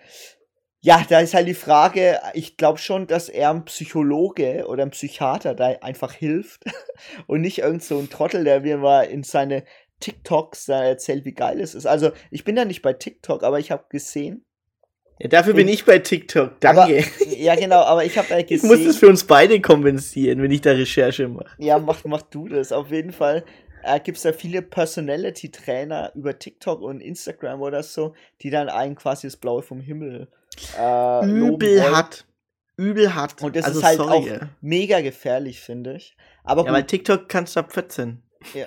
ja, da ist halt die Frage, ich glaube schon, dass er ein Psychologe oder ein Psychiater da einfach hilft und nicht irgend so ein Trottel, der mir mal in seine TikToks da erzählt, wie geil es ist. Also, ich bin ja nicht bei TikTok, aber ich habe gesehen. Ja, dafür bin ich bei TikTok, danke. Aber, ja, genau, aber ich habe halt gesehen. Ich muss das für uns beide kompensieren, wenn ich da Recherche mache. Ja, mach, mach du das. Auf jeden Fall äh, gibt es ja viele Personality-Trainer über TikTok und Instagram oder so, die dann einen quasi das Blaue vom Himmel äh, übel hat. Übel hat. Und das also, ist halt sorry. auch mega gefährlich, finde ich. Aber ja, weil TikTok kannst du ab 14. Ja.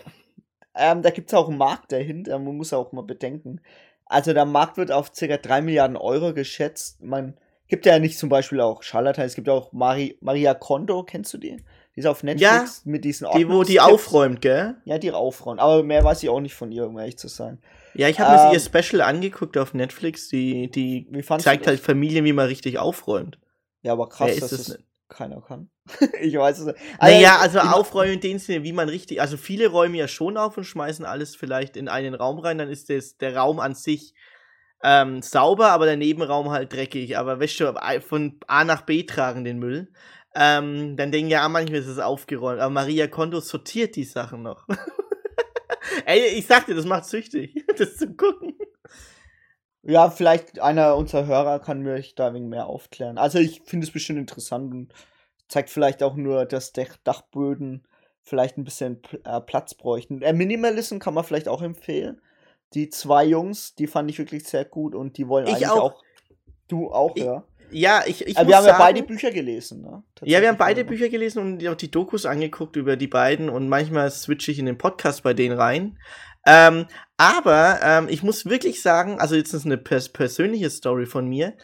Ähm, da gibt es auch einen Markt dahinter, man muss auch mal bedenken. Also der Markt wird auf ca. 3 Milliarden Euro geschätzt. Man gibt ja nicht zum Beispiel auch Charlatan, es gibt auch Mari Maria Kondo, kennst du die? Die ist auf Netflix ja, mit diesen Die, wo die aufräumt, gell? Ja, die aufräumt. Aber mehr weiß ich auch nicht von ihr, um ehrlich zu sein. Ja, ich habe ähm, mir ihr Special angeguckt auf Netflix. Die, die zeigt halt Familien, wie man richtig aufräumt. Ja, aber krass, dass das, das keiner kann. ich weiß es nicht. Also, naja, also aufräumen in dem Sinne, wie man richtig, also viele räumen ja schon auf und schmeißen alles vielleicht in einen Raum rein, dann ist das, der Raum an sich ähm, sauber, aber der Nebenraum halt dreckig. Aber weißt du, von A nach B tragen den Müll. Ähm, dann denken ja manchmal ist es aufgeräumt. Aber Maria Kondo sortiert die Sachen noch. Ey, ich sag dir, das macht süchtig, das zu gucken. Ja, vielleicht einer unserer Hörer kann mich da wegen mehr aufklären. Also ich finde es bestimmt interessant und zeigt vielleicht auch nur, dass Dachböden vielleicht ein bisschen äh, Platz bräuchten. Äh, Minimalism kann man vielleicht auch empfehlen. Die zwei Jungs, die fand ich wirklich sehr gut und die wollen ich eigentlich auch. auch du auch, ich, ja. Ja, ich, ich Aber wir haben sagen, ja beide Bücher gelesen, ne? Ja, wir haben beide Bücher gelesen und auch die Dokus angeguckt über die beiden und manchmal switche ich in den Podcast bei denen rein. Ähm, aber ähm, ich muss wirklich sagen, also jetzt ist eine pers persönliche Story von mir.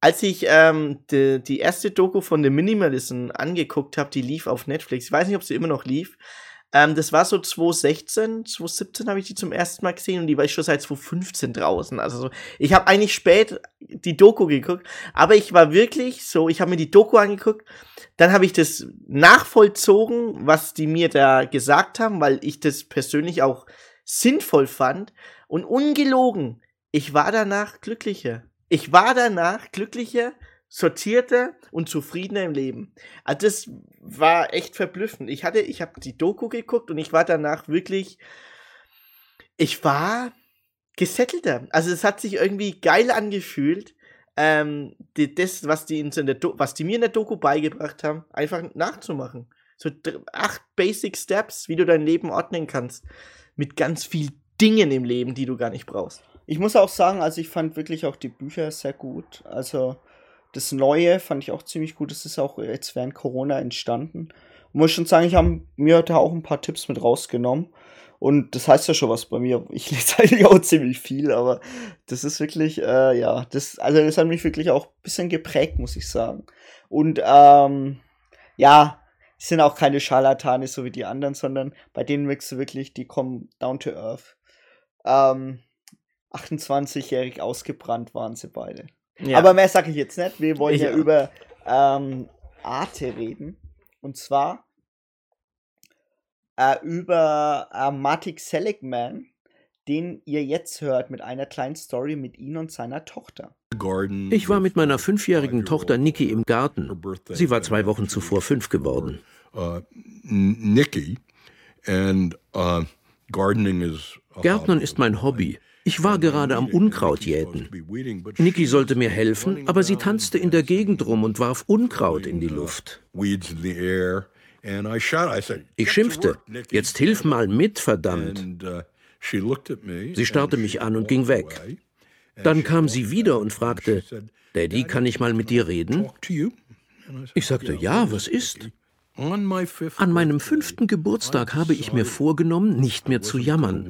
Als ich ähm, die, die erste Doku von The Minimalism angeguckt habe, die lief auf Netflix, ich weiß nicht, ob sie immer noch lief, ähm, das war so 2016, 2017 habe ich die zum ersten Mal gesehen und die war ich schon seit 2015 draußen. Also so, ich habe eigentlich spät die Doku geguckt, aber ich war wirklich so, ich habe mir die Doku angeguckt, dann habe ich das nachvollzogen, was die mir da gesagt haben, weil ich das persönlich auch sinnvoll fand und ungelogen, ich war danach glücklicher. Ich war danach glücklicher sortierter und zufriedener im Leben. Also das war echt verblüffend. Ich hatte, ich habe die Doku geguckt und ich war danach wirklich, ich war gesettelter. Also es hat sich irgendwie geil angefühlt, ähm, die, das, was die, in der was die mir in der Doku beigebracht haben, einfach nachzumachen. So acht Basic Steps, wie du dein Leben ordnen kannst. Mit ganz viel Dingen im Leben, die du gar nicht brauchst. Ich muss auch sagen, also ich fand wirklich auch die Bücher sehr gut. Also Das Neue fand ich auch ziemlich gut. Das ist auch jetzt während Corona entstanden. Und muss schon sagen, ich habe mir da auch ein paar Tipps mit rausgenommen. Und das heißt ja schon was bei mir. Ich lese eigentlich auch ziemlich viel, aber das ist wirklich, äh, ja, das, also das hat mich wirklich auch ein bisschen geprägt, muss ich sagen. Und ähm, ja, sind auch keine Scharlatane so wie die anderen, sondern bei denen wirkst du wirklich, die kommen down to earth. Ähm, 28-jährig ausgebrannt waren sie beide. Ja. Aber mehr sage ich jetzt nicht. Wir wollen ja, ja über ähm, Arte reden. Und zwar äh, über äh, Matik Seligman, den ihr jetzt hört mit einer kleinen Story mit ihm und seiner Tochter. Ich war mit meiner fünfjährigen Tochter Nikki im Garten. Sie war zwei Wochen zuvor fünf geworden. Uh, Nikki and uh, Gärtnern ist mein Hobby. Ich war gerade am Unkraut jäten. Niki sollte mir helfen, aber sie tanzte in der Gegend rum und warf Unkraut in die Luft. Ich schimpfte, jetzt hilf mal mit, verdammt. Sie starrte mich an und ging weg. Dann kam sie wieder und fragte, Daddy, kann ich mal mit dir reden? Ich sagte, ja, was ist? An meinem fünften Geburtstag habe ich mir vorgenommen, nicht mehr zu jammern.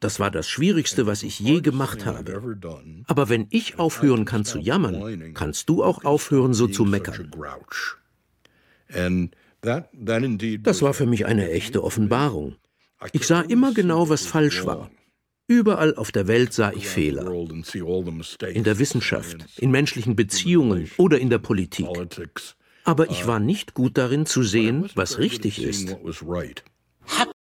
Das war das Schwierigste, was ich je gemacht habe. Aber wenn ich aufhören kann zu jammern, kannst du auch aufhören, so zu meckern. Das war für mich eine echte Offenbarung. Ich sah immer genau, was falsch war. Überall auf der Welt sah ich Fehler. In der Wissenschaft, in menschlichen Beziehungen oder in der Politik aber ich war nicht gut darin zu sehen, was richtig ist.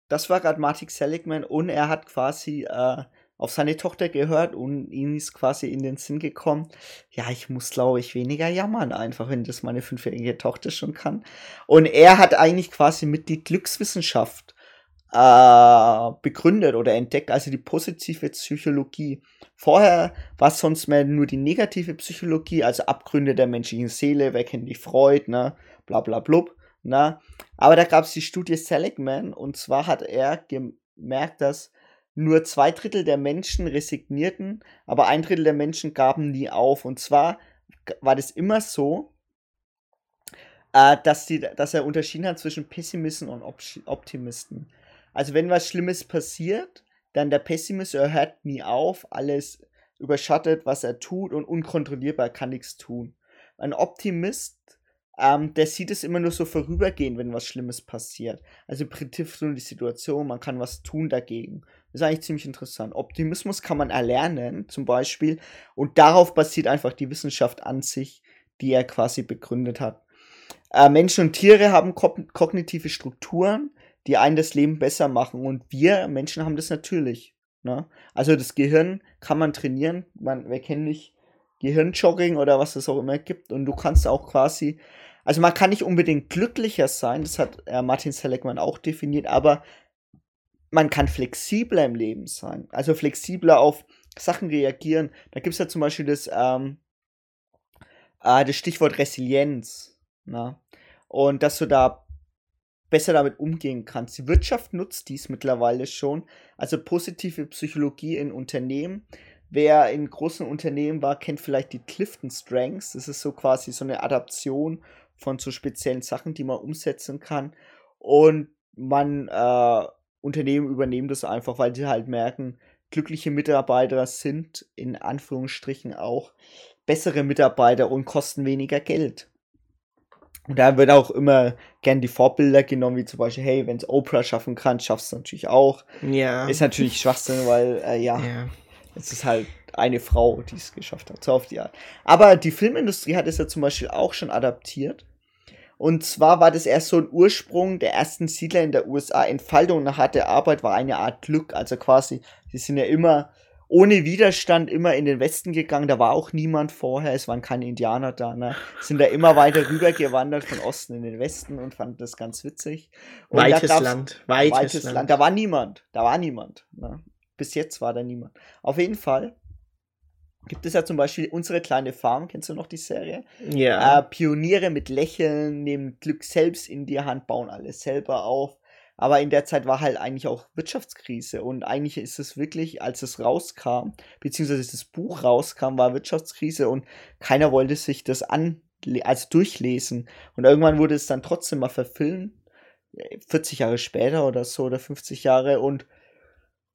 Das war gerade Martin Seligman und er hat quasi äh, auf seine Tochter gehört und ihm ist quasi in den Sinn gekommen, ja, ich muss, glaube ich, weniger jammern, einfach, wenn das meine fünfjährige Tochter schon kann. Und er hat eigentlich quasi mit die Glückswissenschaft äh, begründet oder entdeckt, also die positive Psychologie. Vorher war es sonst mehr nur die negative Psychologie, also Abgründe der menschlichen Seele, wer kennt die Freud, ne, bla bla blub, ne. Aber da gab es die Studie Seligman und zwar hat er gemerkt, dass nur zwei Drittel der Menschen resignierten, aber ein Drittel der Menschen gaben nie auf. Und zwar war das immer so, äh, dass, die, dass er unterschieden hat zwischen Pessimisten und Optimisten. Also wenn was Schlimmes passiert, dann der Pessimist, er hört nie auf, alles überschattet, was er tut und unkontrollierbar kann nichts tun. Ein Optimist, ähm, der sieht es immer nur so vorübergehen, wenn was Schlimmes passiert. Also betrifft nur die Situation, man kann was tun dagegen. Das ist eigentlich ziemlich interessant. Optimismus kann man erlernen, zum Beispiel, und darauf basiert einfach die Wissenschaft an sich, die er quasi begründet hat. Äh, Menschen und Tiere haben kognitive Strukturen, die einen das Leben besser machen. Und wir Menschen haben das natürlich. Ne? Also das Gehirn kann man trainieren. Man, wir kennen nicht Gehirnjogging oder was es auch immer gibt. Und du kannst auch quasi, also man kann nicht unbedingt glücklicher sein, das hat äh, Martin Seligman auch definiert, aber man kann flexibler im Leben sein. Also flexibler auf Sachen reagieren. Da gibt es ja zum Beispiel das, ähm, äh, das Stichwort Resilienz. Ne? Und dass du da besser damit umgehen kannst. Die Wirtschaft nutzt dies mittlerweile schon. Also positive Psychologie in Unternehmen. Wer in großen Unternehmen war, kennt vielleicht die Clifton Strengths. Das ist so quasi so eine Adaption von so speziellen Sachen, die man umsetzen kann. Und man, äh, Unternehmen übernehmen das einfach, weil sie halt merken, glückliche Mitarbeiter sind in Anführungsstrichen auch bessere Mitarbeiter und kosten weniger Geld. Und da wird auch immer gern die Vorbilder genommen, wie zum Beispiel, hey, wenn es Oprah schaffen kann, schaffst du natürlich auch. Ja. Ist natürlich Schwachsinn, weil, äh, ja, ja, es ist halt eine Frau, die es geschafft hat, so auf die Art. Aber die Filmindustrie hat es ja zum Beispiel auch schon adaptiert. Und zwar war das erst so ein Ursprung der ersten Siedler in der USA. Entfaltung nach harter Arbeit war eine Art Glück. Also quasi, die sind ja immer ohne Widerstand immer in den Westen gegangen. Da war auch niemand vorher. Es waren keine Indianer da. Ne? Sind da immer weiter rübergewandert von Osten in den Westen und fanden das ganz witzig. Und weites Land. Weites, weites Land. Land. Da war niemand. Da war niemand. Ne? Bis jetzt war da niemand. Auf jeden Fall gibt es ja zum Beispiel unsere kleine Farm. Kennst du noch die Serie? Ja. Äh, Pioniere mit Lächeln, nehmen Glück selbst in die Hand, bauen alles selber auf Aber in der Zeit war halt eigentlich auch Wirtschaftskrise und eigentlich ist es wirklich, als es rauskam, beziehungsweise das Buch rauskam, war Wirtschaftskrise und keiner wollte sich das an, also durchlesen. Und irgendwann wurde es dann trotzdem mal verfilmt, 40 Jahre später oder so oder 50 Jahre und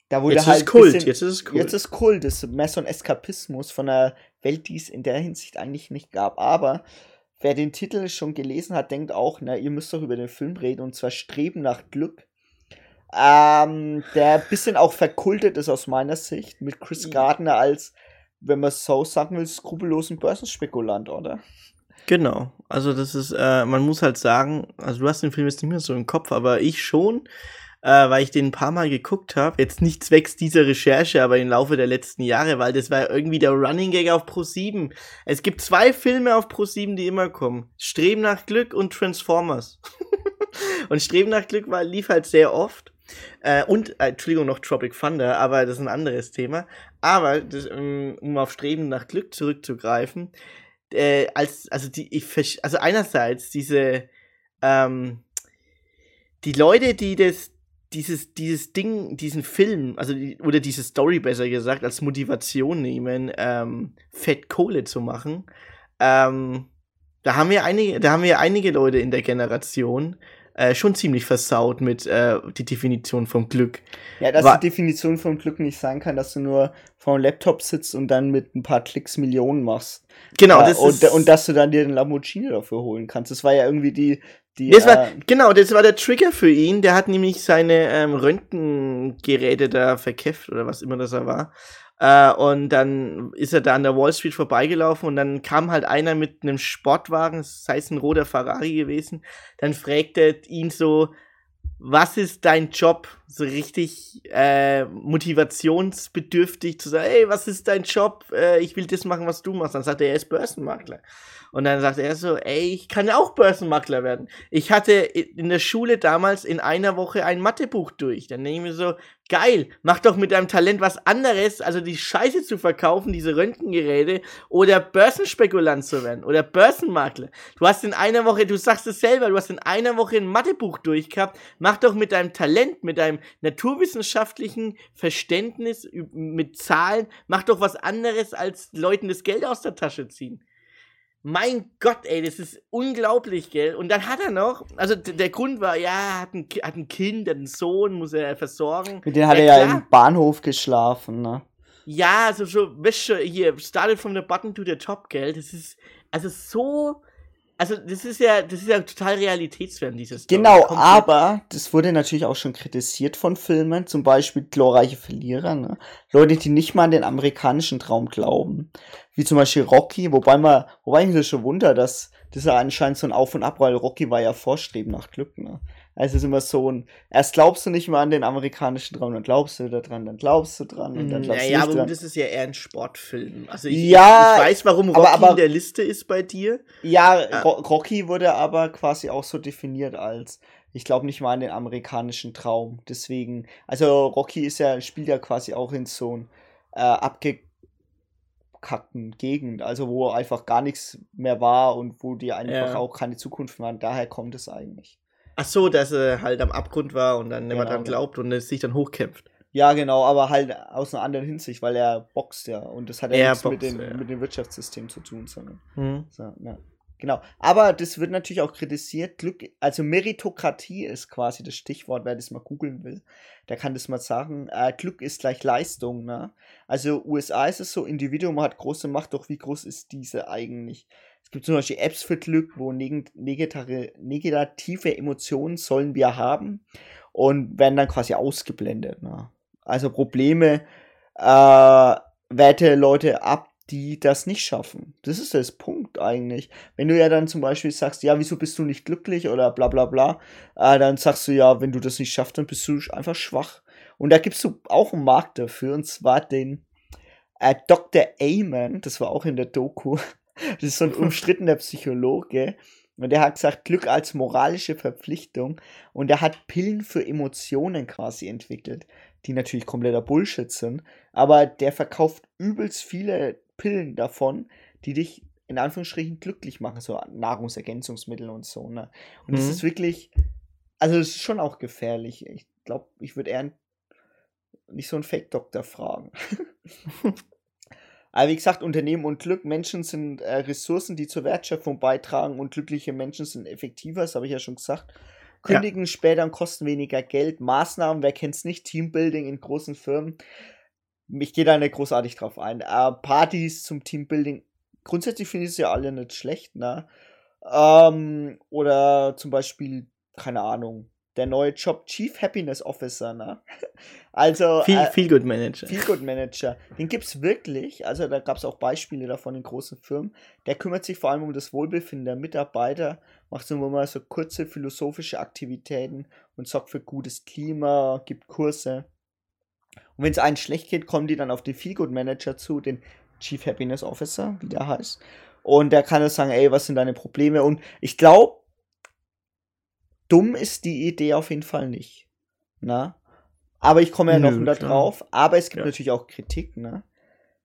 da wurde jetzt halt ist Kult, bisschen, jetzt ist es Kult. Jetzt ist Kult, das ist mehr so ein Eskapismus von einer Welt, die es in der Hinsicht eigentlich nicht gab. Aber wer den Titel schon gelesen hat, denkt auch, na, ihr müsst doch über den Film reden, und zwar Streben nach Glück. Ähm, der ein bisschen auch verkultet ist aus meiner Sicht, mit Chris Gardner als, wenn man so sagen will, skrupellosen Börsenspekulant, oder? Genau, also das ist, äh, man muss halt sagen, also du hast den Film jetzt nicht mehr so im Kopf, aber ich schon äh, weil ich den ein paar Mal geguckt habe. Jetzt nicht zwecks dieser Recherche, aber im Laufe der letzten Jahre, weil das war irgendwie der Running Gag auf Pro 7. Es gibt zwei Filme auf Pro 7, die immer kommen. Streben nach Glück und Transformers. und Streben nach Glück war, lief halt sehr oft. Äh, und, äh, Entschuldigung, noch Tropic Thunder, aber das ist ein anderes Thema. Aber, das, um, um auf Streben nach Glück zurückzugreifen, äh, als, also die, ich, also einerseits diese, ähm, die Leute, die das, dieses, dieses Ding, diesen Film, also oder diese Story besser gesagt, als Motivation nehmen, ähm, Fett Kohle zu machen. Ähm, da haben wir einige, da haben wir einige Leute in der Generation äh, schon ziemlich versaut mit äh, die Definition vom Glück. Ja, dass War die Definition vom Glück nicht sein kann, dass du nur vor dem Laptop sitzt und dann mit ein paar Klicks Millionen machst. Genau, äh, das und, ist und dass du dann dir den Lamborghini dafür holen kannst. Das war ja irgendwie die die, das war, äh, genau, das war der Trigger für ihn. Der hat nämlich seine ähm, Röntgengeräte da verkäfft oder was immer das er war. Äh, und dann ist er da an der Wall Street vorbeigelaufen und dann kam halt einer mit einem Sportwagen, sei es ein roter Ferrari gewesen. Dann fragt er ihn so, was ist dein Job? So richtig äh, motivationsbedürftig zu sagen, hey, was ist dein Job? Äh, ich will das machen, was du machst. Dann sagt er, er ist Börsenmakler. Und dann sagt er so, ey, ich kann auch Börsenmakler werden. Ich hatte in der Schule damals in einer Woche ein Mathebuch durch. Dann nehme ich mir so, geil, mach doch mit deinem Talent was anderes, also die Scheiße zu verkaufen, diese Röntgengeräte, oder Börsenspekulant zu werden, oder Börsenmakler. Du hast in einer Woche, du sagst es selber, du hast in einer Woche ein Mathebuch durchgehabt. Mach doch mit deinem Talent, mit deinem naturwissenschaftlichen Verständnis mit Zahlen, mach doch was anderes, als Leuten das Geld aus der Tasche ziehen. Mein Gott, ey, das ist unglaublich, gell? Und dann hat er noch, also der Grund war, ja, hat ein, hat ein Kind, hat einen Sohn, muss er versorgen. Mit dem hat ja, er ja im Bahnhof geschlafen, ne? Ja, also so, weißt du, hier, started from the bottom to the top, gell? Das ist, also so, also das ist ja, das ist ja total realitätsfern, dieses Genau, aber das wurde natürlich auch schon kritisiert von Filmen, zum Beispiel glorreiche Verlierer, ne? Leute, die nicht mal an den amerikanischen Traum glauben. Wie zum Beispiel Rocky, wobei man, wobei ich mich schon wundert, dass das ja anscheinend so ein Auf und Ab, weil Rocky war ja Vorstreben nach Glück, ne? Also es ist immer so ein, erst glaubst du nicht mal an den amerikanischen Traum, dann glaubst du da dran, dann glaubst du dran und dann glaubst naja, du nicht aber das ist ja eher ein Sportfilm. Also ich, ja, ich weiß, warum Rocky aber, aber, in der Liste ist bei dir. Ja, ah. Rocky wurde aber quasi auch so definiert als, ich glaube nicht mal an den amerikanischen Traum. Deswegen, also Rocky ist ja, spielt ja quasi auch in so ein äh, abgekackten Gegend, also wo einfach gar nichts mehr war und wo die einfach ja. auch keine Zukunft waren. Daher kommt es eigentlich. Ach so, dass er halt am Abgrund war und dann genau, dran glaubt und es sich dann hochkämpft. Ja, genau, aber halt aus einer anderen Hinsicht, weil er boxt ja und das hat ja nichts boxt, mit, dem, ja. mit dem Wirtschaftssystem zu tun, sondern. Mhm. So, ja. Genau. Aber das wird natürlich auch kritisiert. Glück, also Meritokratie ist quasi das Stichwort, wer das mal googeln will. Der kann das mal sagen. Äh, Glück ist gleich Leistung, ne? Also USA ist es so, Individuum hat große Macht, doch wie groß ist diese eigentlich? Es gibt zum Beispiel Apps für Glück, wo neg negative, Emotionen sollen wir haben und werden dann quasi ausgeblendet. Ne? Also Probleme äh, werte Leute ab, die das nicht schaffen. Das ist das Punkt eigentlich. Wenn du ja dann zum Beispiel sagst, ja, wieso bist du nicht glücklich oder bla bla bla, äh, dann sagst du ja, wenn du das nicht schaffst, dann bist du einfach schwach. Und da gibst du auch einen Markt dafür, und zwar den äh, Dr. Amen, das war auch in der Doku, das ist so ein umstrittener Psychologe. Und der hat gesagt, Glück als moralische Verpflichtung. Und er hat Pillen für Emotionen quasi entwickelt, die natürlich kompletter Bullshit sind. Aber der verkauft übelst viele Pillen davon, die dich in Anführungsstrichen glücklich machen, so Nahrungsergänzungsmittel und so. Ne? Und es mhm. ist wirklich, also es ist schon auch gefährlich. Ich glaube, ich würde eher nicht so einen Fake-Doktor fragen. Aber wie gesagt, Unternehmen und Glück, Menschen sind äh, Ressourcen, die zur Wertschöpfung beitragen und glückliche Menschen sind effektiver, das habe ich ja schon gesagt. Kündigen ja. später und kosten weniger Geld. Maßnahmen, wer kennt es nicht, Teambuilding in großen Firmen. Ich gehe da nicht großartig drauf ein. Äh, Partys zum Teambuilding, grundsätzlich finde ich es ja alle nicht schlecht, ne? Ähm, oder zum Beispiel, keine Ahnung, der neue Job Chief Happiness Officer, ne? Also. Viel, äh, Feel Good Manager. Feel Good Manager. Den gibt es wirklich. Also da gab es auch Beispiele davon in großen Firmen. Der kümmert sich vor allem um das Wohlbefinden der Mitarbeiter, macht so mal so kurze philosophische Aktivitäten und sorgt für gutes Klima, gibt Kurse. Und wenn es einen schlecht geht, kommen die dann auf den Feel Good Manager zu, den Chief Happiness Officer, wie der heißt. Und der kann dann sagen, ey, was sind deine Probleme? Und ich glaube, dumm ist die Idee auf jeden Fall nicht. Na? Aber ich komme ja Nö, noch da drauf. Aber es gibt ja. natürlich auch Kritik, ne?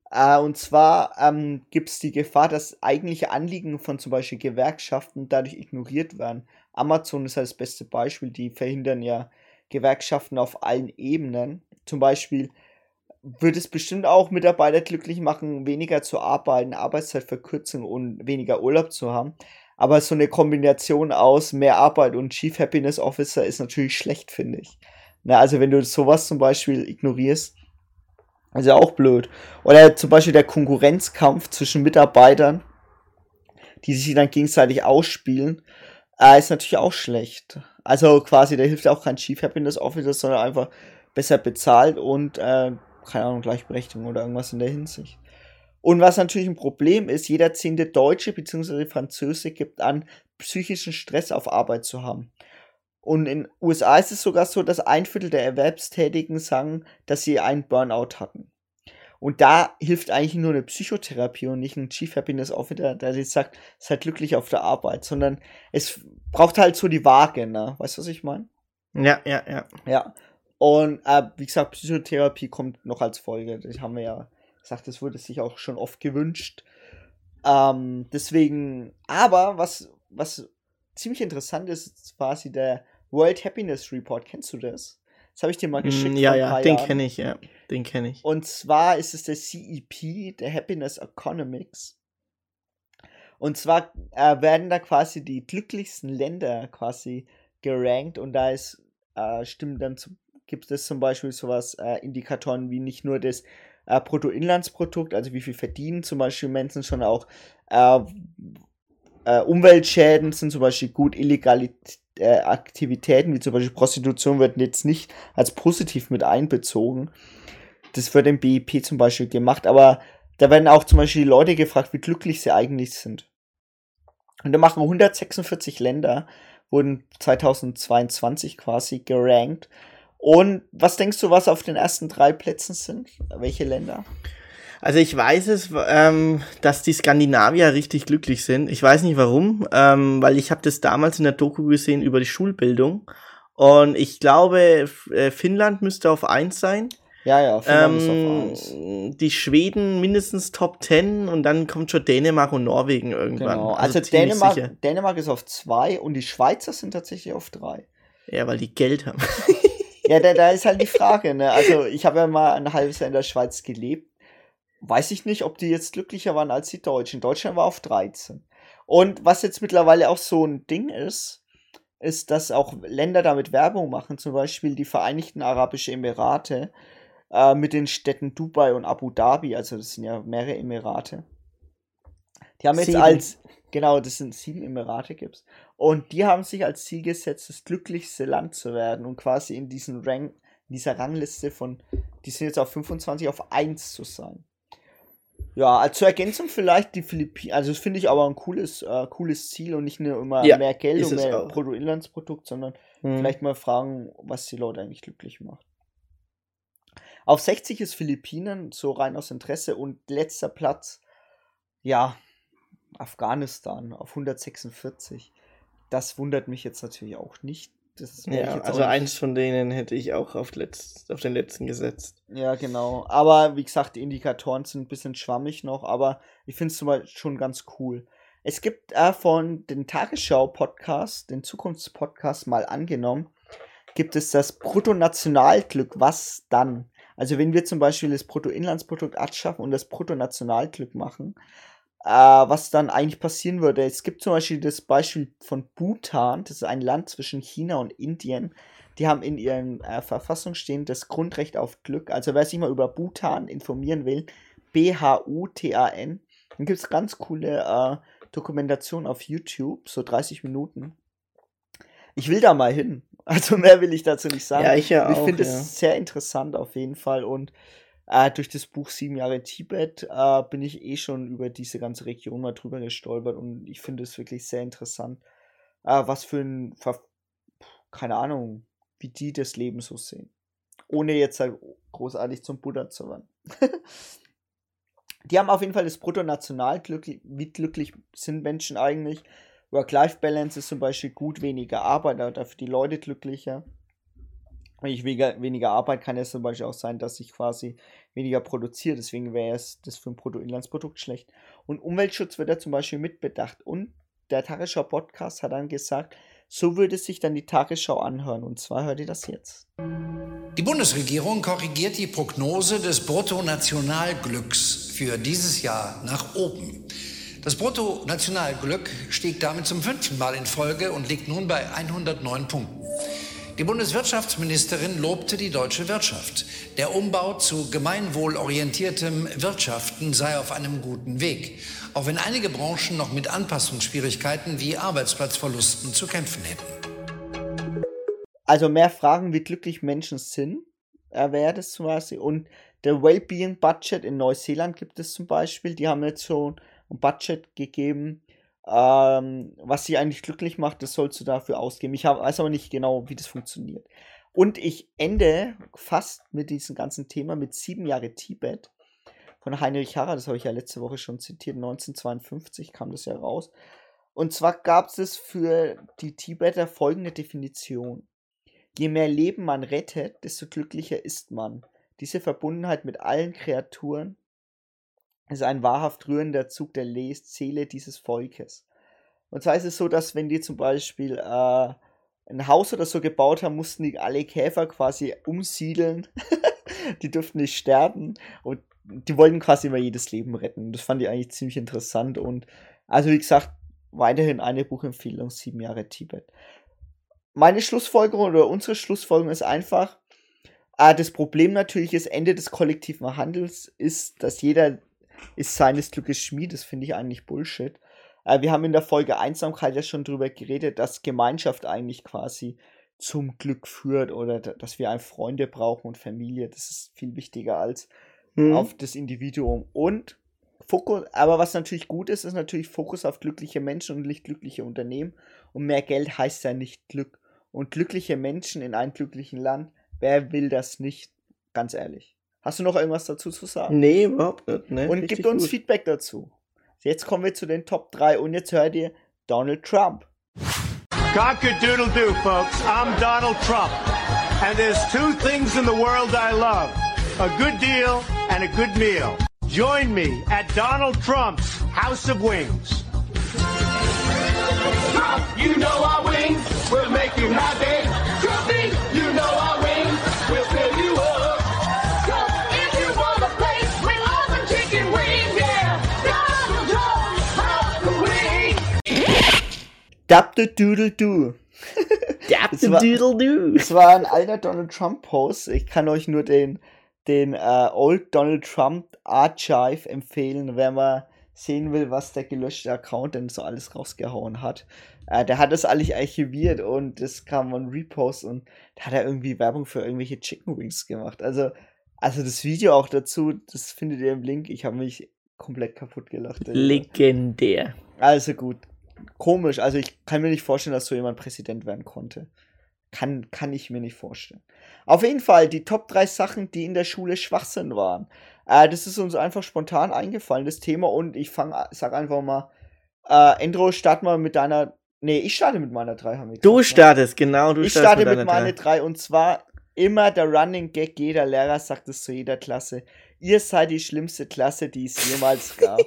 Äh, und zwar ähm, gibt es die Gefahr, dass eigentliche Anliegen von zum Beispiel Gewerkschaften dadurch ignoriert werden. Amazon ist halt das beste Beispiel, die verhindern ja Gewerkschaften auf allen Ebenen. Zum Beispiel wird es bestimmt auch Mitarbeiter glücklich machen, weniger zu arbeiten, Arbeitszeit verkürzen und weniger Urlaub zu haben. Aber so eine Kombination aus mehr Arbeit und Chief Happiness Officer ist natürlich schlecht, finde ich. Na, also wenn du sowas zum Beispiel ignorierst, ist ja auch blöd. Oder zum Beispiel der Konkurrenzkampf zwischen Mitarbeitern, die sich dann gegenseitig ausspielen, äh, ist natürlich auch schlecht. Also quasi, da hilft auch kein Chief Happiness Officer, sondern einfach besser bezahlt und, äh, keine Ahnung, Gleichberechtigung oder irgendwas in der Hinsicht. Und was natürlich ein Problem ist, jeder zehnte Deutsche bzw. Französe gibt an, psychischen Stress auf Arbeit zu haben. Und in USA ist es sogar so, dass ein Viertel der Erwerbstätigen sagen, dass sie einen Burnout hatten. Und da hilft eigentlich nur eine Psychotherapie und nicht ein Chief Happiness Officer, der sich sagt, seid glücklich auf der Arbeit, sondern es braucht halt so die Waage, ne? Weißt du, was ich meine? Ja, ja, ja. Ja. Und äh, wie gesagt, Psychotherapie kommt noch als Folge. Das haben wir ja gesagt, das wurde sich auch schon oft gewünscht. Ähm, deswegen, aber was, was ziemlich interessant ist, ist quasi der World Happiness Report. Kennst du das? Das habe ich dir mal hm, geschickt. Ja, ja, den kenne ich, ja. Den kenne ich. Und zwar ist es der CEP, der Happiness Economics. Und zwar äh, werden da quasi die glücklichsten Länder quasi gerankt und da ist, äh, stimmt dann zu, gibt es zum Beispiel sowas, äh, Indikatoren wie nicht nur das äh, Bruttoinlandsprodukt, also wie viel verdienen zum Beispiel Menschen, schon auch äh, äh, Umweltschäden sind zum Beispiel gut, illegale äh, Aktivitäten wie zum Beispiel Prostitution werden jetzt nicht als positiv mit einbezogen. Das wird im BIP zum Beispiel gemacht, aber da werden auch zum Beispiel die Leute gefragt, wie glücklich sie eigentlich sind. Und da machen 146 Länder, wurden 2022 quasi gerankt und was denkst du, was auf den ersten drei Plätzen sind? Welche Länder? Also ich weiß es, ähm, dass die Skandinavier richtig glücklich sind. Ich weiß nicht warum, ähm, weil ich habe das damals in der Doku gesehen über die Schulbildung. Und ich glaube, äh, Finnland müsste auf eins sein. Ja, ja, Finnland ähm, ist auf eins. Die Schweden mindestens Top 10 und dann kommt schon Dänemark und Norwegen irgendwann. Genau. Also, also Dänemark, Dänemark ist auf zwei und die Schweizer sind tatsächlich auf drei. Ja, weil die Geld haben. Ja, da, da ist halt die Frage, ne? Also, ich habe ja mal ein halbes Jahr in der Schweiz gelebt. Weiß ich nicht, ob die jetzt glücklicher waren als die Deutschen. Deutschland war auf 13. Und was jetzt mittlerweile auch so ein Ding ist, ist, dass auch Länder damit Werbung machen, zum Beispiel die Vereinigten Arabischen Emirate äh, mit den Städten Dubai und Abu Dhabi, also das sind ja mehrere Emirate. Die haben jetzt sieben. als, genau, das sind sieben Emirate gibt's. Und die haben sich als Ziel gesetzt, das glücklichste Land zu werden und quasi in diesen Rank, in dieser Rangliste von, die sind jetzt auf 25 auf 1 zu sein. Ja, als zur Ergänzung vielleicht die Philippinen, also das finde ich aber ein cooles, äh, cooles Ziel und nicht nur immer ja, mehr Geld und mehr Bruttoinlandsprodukt, sondern hm. vielleicht mal fragen, was die Leute eigentlich glücklich macht. Auf 60 ist Philippinen, so rein aus Interesse und letzter Platz, ja, Afghanistan auf 146 das wundert mich jetzt natürlich auch nicht. ja, also eins von denen hätte ich auch auf, letzt, auf den letzten gesetzt. Ja, genau. Aber wie gesagt, die Indikatoren sind ein bisschen schwammig noch, aber ich finde es schon ganz cool. Es gibt äh, von den Tagesschau-Podcast, den Zukunftspodcast mal angenommen, gibt es das Bruttonationalglück. Was dann? Also wenn wir zum Beispiel das Bruttoinlandsprodukt abschaffen und das Bruttonationalglück machen, äh, was dann eigentlich passieren würde. Es gibt zum Beispiel das Beispiel von Bhutan, das ist ein Land zwischen China und Indien. Die haben in ihren äh, Verfassung stehen das Grundrecht auf Glück. Also wer sich mal über Bhutan informieren will, B-H-U-T-A-N, dann gibt es ganz coole äh, Dokumentationen auf YouTube, so 30 Minuten. Ich will da mal hin. Also mehr will ich dazu nicht sagen. Ja, ich ja Ich finde ja. es sehr interessant auf jeden Fall und äh, durch das Buch Sieben Jahre Tibet äh, bin ich eh schon über diese ganze Region mal drüber gestolpert und ich finde es wirklich sehr interessant, äh, was für ein, Ver keine Ahnung, wie die das Leben so sehen. Ohne jetzt halt großartig zum Buddha zu werden. die haben auf jeden Fall das Bruttonationalglück, wie glücklich sind Menschen eigentlich. Work-Life-Balance ist zum Beispiel gut, weniger Arbeit, aber dafür die Leute glücklicher. Wenn ich weniger, weniger Arbeit kann es zum Beispiel auch sein, dass ich quasi weniger produziere. Deswegen wäre es das für ein Bruttoinlandsprodukt schlecht. Und Umweltschutz wird ja zum Beispiel mitbedacht. Und der Tagesschau-Podcast hat dann gesagt, so würde sich dann die Tagesschau anhören. Und zwar hört ihr das jetzt. Die Bundesregierung korrigiert die Prognose des Bruttonationalglücks für dieses Jahr nach oben. Das Bruttonationalglück stieg damit zum fünften Mal in Folge und liegt nun bei 109 Punkten. Die Bundeswirtschaftsministerin lobte die deutsche Wirtschaft. Der Umbau zu gemeinwohlorientiertem Wirtschaften sei auf einem guten Weg, auch wenn einige Branchen noch mit Anpassungsschwierigkeiten wie Arbeitsplatzverlusten zu kämpfen hätten. Also mehr Fragen, wie glücklich Menschen sind, äh, wäre das zum Beispiel. Und der Wellbeing Budget in Neuseeland gibt es zum Beispiel. Die haben jetzt schon ein Budget gegeben, ähm, was sie eigentlich glücklich macht, das sollst du dafür ausgeben. Ich weiß aber nicht genau, wie das funktioniert. Und ich ende fast mit diesem ganzen Thema mit sieben Jahre Tibet von Heinrich Harrer, das habe ich ja letzte Woche schon zitiert, 1952 kam das ja raus. Und zwar gab es für die Tibeter folgende Definition. Je mehr Leben man rettet, desto glücklicher ist man. Diese Verbundenheit mit allen Kreaturen ist ein wahrhaft rührender Zug der Le Seele dieses Volkes. Und zwar ist es so, dass wenn die zum Beispiel äh, ein Haus oder so gebaut haben, mussten die alle Käfer quasi umsiedeln. die dürften nicht sterben. Und die wollten quasi immer jedes Leben retten. Das fand ich eigentlich ziemlich interessant. Und also wie gesagt, weiterhin eine Buchempfehlung, sieben Jahre Tibet. Meine Schlussfolgerung oder unsere Schlussfolgerung ist einfach, äh, das Problem natürlich ist, Ende des kollektiven Handels ist, dass jeder ist seines Glückes Schmied. Das finde ich eigentlich Bullshit. Äh, wir haben in der Folge Einsamkeit ja schon drüber geredet, dass Gemeinschaft eigentlich quasi zum Glück führt oder dass wir einfach Freunde brauchen und Familie. Das ist viel wichtiger als Mhm. auf das Individuum. Und Fokus, aber was natürlich gut ist, ist natürlich Fokus auf glückliche Menschen und nicht glückliche Unternehmen. Und mehr Geld heißt ja nicht Glück. Und glückliche Menschen in einem glücklichen Land, wer will das nicht? Ganz ehrlich. Hast du noch irgendwas dazu zu sagen? Nee, überhaupt nicht. Ne? Und gibt uns gut. Feedback dazu. Jetzt kommen wir zu den Top 3 und jetzt hört ihr Donald Trump. Cock-a-doodle-doo, folks. I'm Donald Trump. And there's two things in the world I love. A good deal and a good meal. Join me at Donald Trump's House of Wings. Trump, you know our wings will make you happy. Wings. Dab the Doodle Doo. Dab Das the war- Doodle Doo. Das war ein alter Donald Trump Post. Ich kann euch nur den, den äh, Old Donald Trump Archive empfehlen, wenn man sehen will, was der gelöschte Account denn so alles rausgehauen hat. Äh, der hat das alles archiviert und das kam ein Repost und da hat er irgendwie Werbung für irgendwelche Chicken Wings gemacht. Also, also das Video auch dazu, das findet ihr im Link. Ich habe mich komplett kaputt gelacht. Legendär. Also gut. Komisch. Also ich kann mir nicht vorstellen, dass so jemand Präsident werden konnte. Kann, kann ich mir nicht vorstellen. Auf jeden Fall die Top 3 Sachen, die in der Schule Schwachsinn waren. Äh, das ist uns einfach spontan eingefallen, das Thema. Und ich fange, sag einfach mal, äh, Endro, start mal mit deiner. Nee, ich starte mit meiner 3, haben wir Du gesagt, ne? startest, genau, du Ich starte mit deiner meiner drei. 3 und zwar immer der Running Gag, jeder Lehrer sagt es zu jeder Klasse. Ihr seid die schlimmste Klasse, die es jemals gab.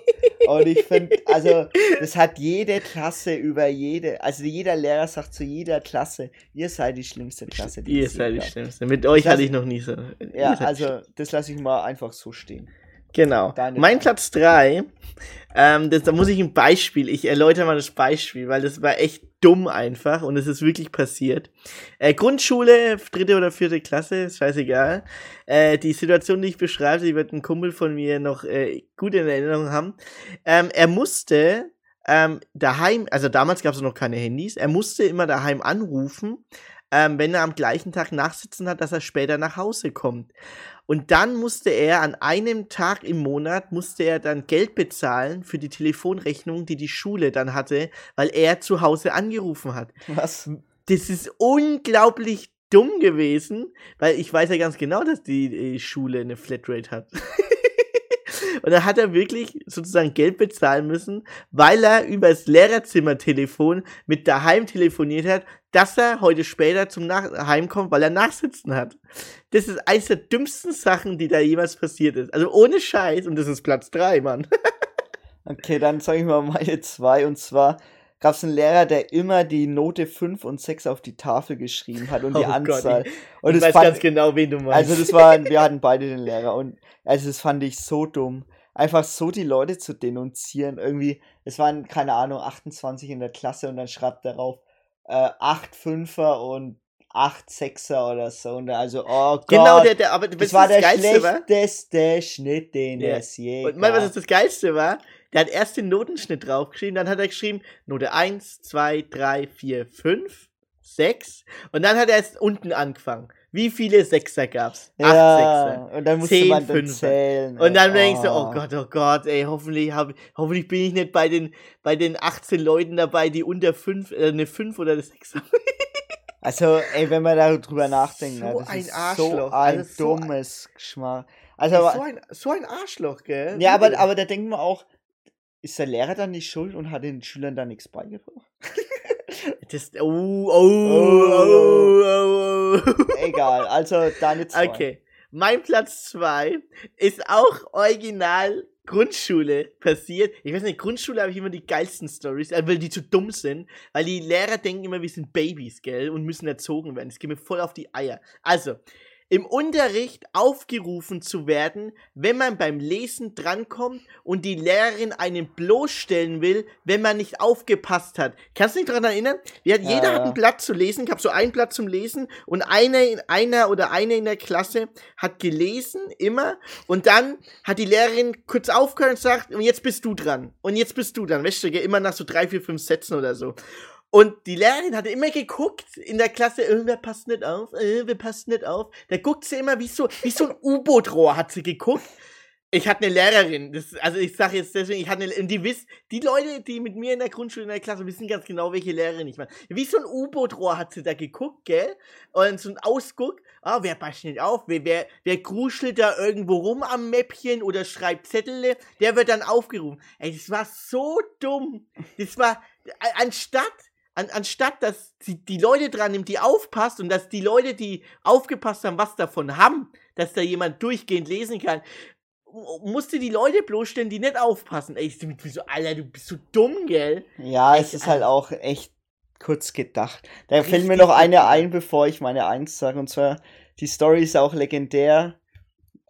Und ich finde, also, das hat jede Klasse über jede, also jeder Lehrer sagt zu jeder Klasse, ihr seid die schlimmste Klasse, die Ihr es seid die schlimmste. Mit euch hatte ich noch nie so. Ja, also, das lasse ich mal einfach so stehen. Genau. Deine mein. Platz 3, ähm, das, da muss ich ein Beispiel, ich erläutere mal das Beispiel, weil das war echt dumm einfach und es ist wirklich passiert. Äh, Grundschule, dritte oder vierte Klasse, ist scheißegal. Äh, die Situation, die ich beschreibe, die wird ein Kumpel von mir noch äh, gut in Erinnerung haben. Ähm, er musste ähm, daheim, also damals gab es noch keine Handys, er musste immer daheim anrufen, ähm, wenn er am gleichen Tag nachsitzen hat, dass er später nach Hause kommt. Und dann musste er an einem Tag im Monat, musste er dann Geld bezahlen für die Telefonrechnung, die die Schule dann hatte, weil er zu Hause angerufen hat. Was? Das ist unglaublich dumm gewesen, weil ich weiß ja ganz genau, dass die, die Schule eine Flatrate hat. Und da hat er wirklich sozusagen Geld bezahlen müssen, weil er übers Lehrerzimmertelefon mit daheim telefoniert hat, dass er heute später zum Nach Heimkommt, weil er Nachsitzen hat. Das ist eines der dümmsten Sachen, die da jemals passiert ist. Also ohne Scheiß. Und das ist Platz 3, Mann. okay, dann sage ich mal meine zwei. Und zwar gab es einen Lehrer, der immer die Note 5 und 6 auf die Tafel geschrieben hat und die oh Anzahl. Gott, ich, und ich weiß fand, ganz genau, wen du meinst. Also das war, wir hatten beide den Lehrer und also das fand ich so dumm. Einfach so die Leute zu denunzieren. Irgendwie, es waren, keine Ahnung, 28 in der Klasse und dann schreibt darauf, äh, 8 Fünfer und 8 Sechser oder so. Und also, oh Gott. Genau, der, der, aber das war der Geilste schlechteste war? Schnitt, den ja. es je Und mal, was das, das Geilste war? Der hat erst den Notenschnitt draufgeschrieben, dann hat er geschrieben, Note 1, 2, 3, 4, 5, 6. Und dann hat er erst unten angefangen. Wie viele Sechser gab's? Acht ja, Sechser. Und dann musste Zehn, man dann zählen. Und dann oh. denkst du, oh Gott, oh Gott, ey, hoffentlich, hab, hoffentlich bin ich nicht bei den, bei den 18 Leuten dabei, die unter 5, äh, eine 5 oder eine 6 haben. Also, ey, wenn man darüber nachdenkt, so das ein ist Arschloch. so ein also dummes so Geschmack. Also, so ein, so ein Arschloch, gell? Ja, aber, aber da denkt man auch, ist der Lehrer dann nicht schuld und hat den Schülern da nichts beigebracht? Das, oh, oh, oh, oh, oh. Egal, also deine zwei. Okay. Mein Platz zwei ist auch original Grundschule passiert. Ich weiß nicht, Grundschule habe ich immer die geilsten Stories, äh, weil die zu dumm sind, weil die Lehrer denken immer, wir sind Babys, gell, und müssen erzogen werden. Das geht mir voll auf die Eier. Also, im Unterricht aufgerufen zu werden, wenn man beim Lesen drankommt und die Lehrerin einen bloßstellen will, wenn man nicht aufgepasst hat. Kannst du dich daran erinnern? Wir hatten, ja, jeder hat ein Blatt zu lesen, gab so ein Blatt zum Lesen und einer, in, einer oder eine in der Klasse hat gelesen, immer, und dann hat die Lehrerin kurz aufgehört und sagt, und jetzt bist du dran. Und jetzt bist du dran, weißt du, immer nach so drei, vier, fünf Sätzen oder so. Und die Lehrerin hatte immer geguckt in der Klasse, äh, wer passt nicht auf, äh, wer passt nicht auf. Da guckt sie immer wie so, wie so ein U-Boot-Rohr hat sie geguckt. Ich hatte eine Lehrerin, das, also ich sage jetzt deswegen, ich hatte eine, und die wissen, die Leute, die mit mir in der Grundschule in der Klasse wissen ganz genau, welche Lehrerin ich meine. Wie so ein U-Boot-Rohr hat sie da geguckt, gell? Und so ein Ausguck, ah, wer passt nicht auf, wer, wer, wer gruschelt da irgendwo rum am Mäppchen oder schreibt Zettel, der wird dann aufgerufen. Ey, das war so dumm. Das war, anstatt, an, anstatt dass sie die Leute dran nimmt, die aufpasst und dass die Leute, die aufgepasst haben, was davon haben, dass da jemand durchgehend lesen kann, musste die Leute bloßstellen, die nicht aufpassen. Ey, ich bin so, Alter, du bist so dumm, gell? Ja, es ist halt auch echt kurz gedacht. Da fällt mir noch eine ein, bevor ich meine Eins sage. Und zwar, die Story ist auch legendär.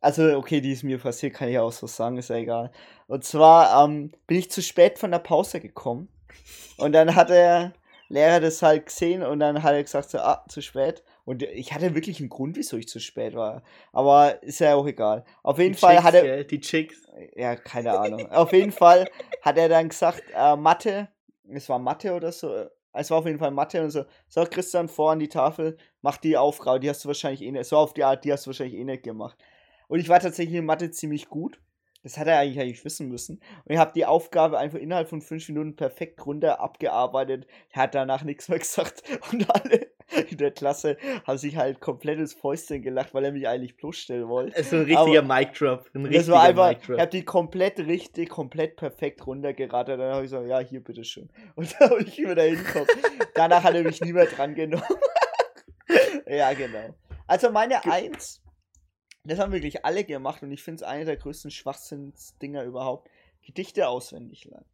Also, okay, die ist mir passiert, kann ich auch so sagen, ist ja egal. Und zwar ähm, bin ich zu spät von der Pause gekommen. Und dann hat er Lehrer das halt gesehen und dann hat er gesagt, so, ah, zu spät. Und ich hatte wirklich einen Grund, wieso ich zu spät war. Aber ist ja auch egal. Auf jeden die Fall Chicks, hat er. Gell? Die Chicks. Ja, keine Ahnung. Auf jeden Fall hat er dann gesagt, äh, Mathe, es war Mathe oder so. Es war auf jeden Fall Mathe und so. So, Christian, vor an die Tafel, mach die Aufgabe, die hast du wahrscheinlich eh nicht. So auf die Art, die hast du wahrscheinlich eh nicht gemacht. Und ich war tatsächlich in Mathe ziemlich gut. Das hat er eigentlich, eigentlich wissen müssen. Und ich habe die Aufgabe einfach innerhalb von fünf Minuten perfekt runter abgearbeitet. Er hat danach nichts mehr gesagt. Und alle in der Klasse haben sich halt komplettes Fäustchen gelacht, weil er mich eigentlich bloßstellen wollte. Es ist ein richtiger Mic-Drop. Das war einfach, ich habe die komplett richtig, komplett perfekt runtergerattert. Dann habe ich so, ja, hier, bitteschön. Und da habe ich wieder hingekommen. danach hat er mich nie mehr dran genommen. ja, genau. Also meine Eins, das haben wirklich alle gemacht und ich finde es eine der größten Schwachsinnsdinger überhaupt. Gedichte auswendig lernen.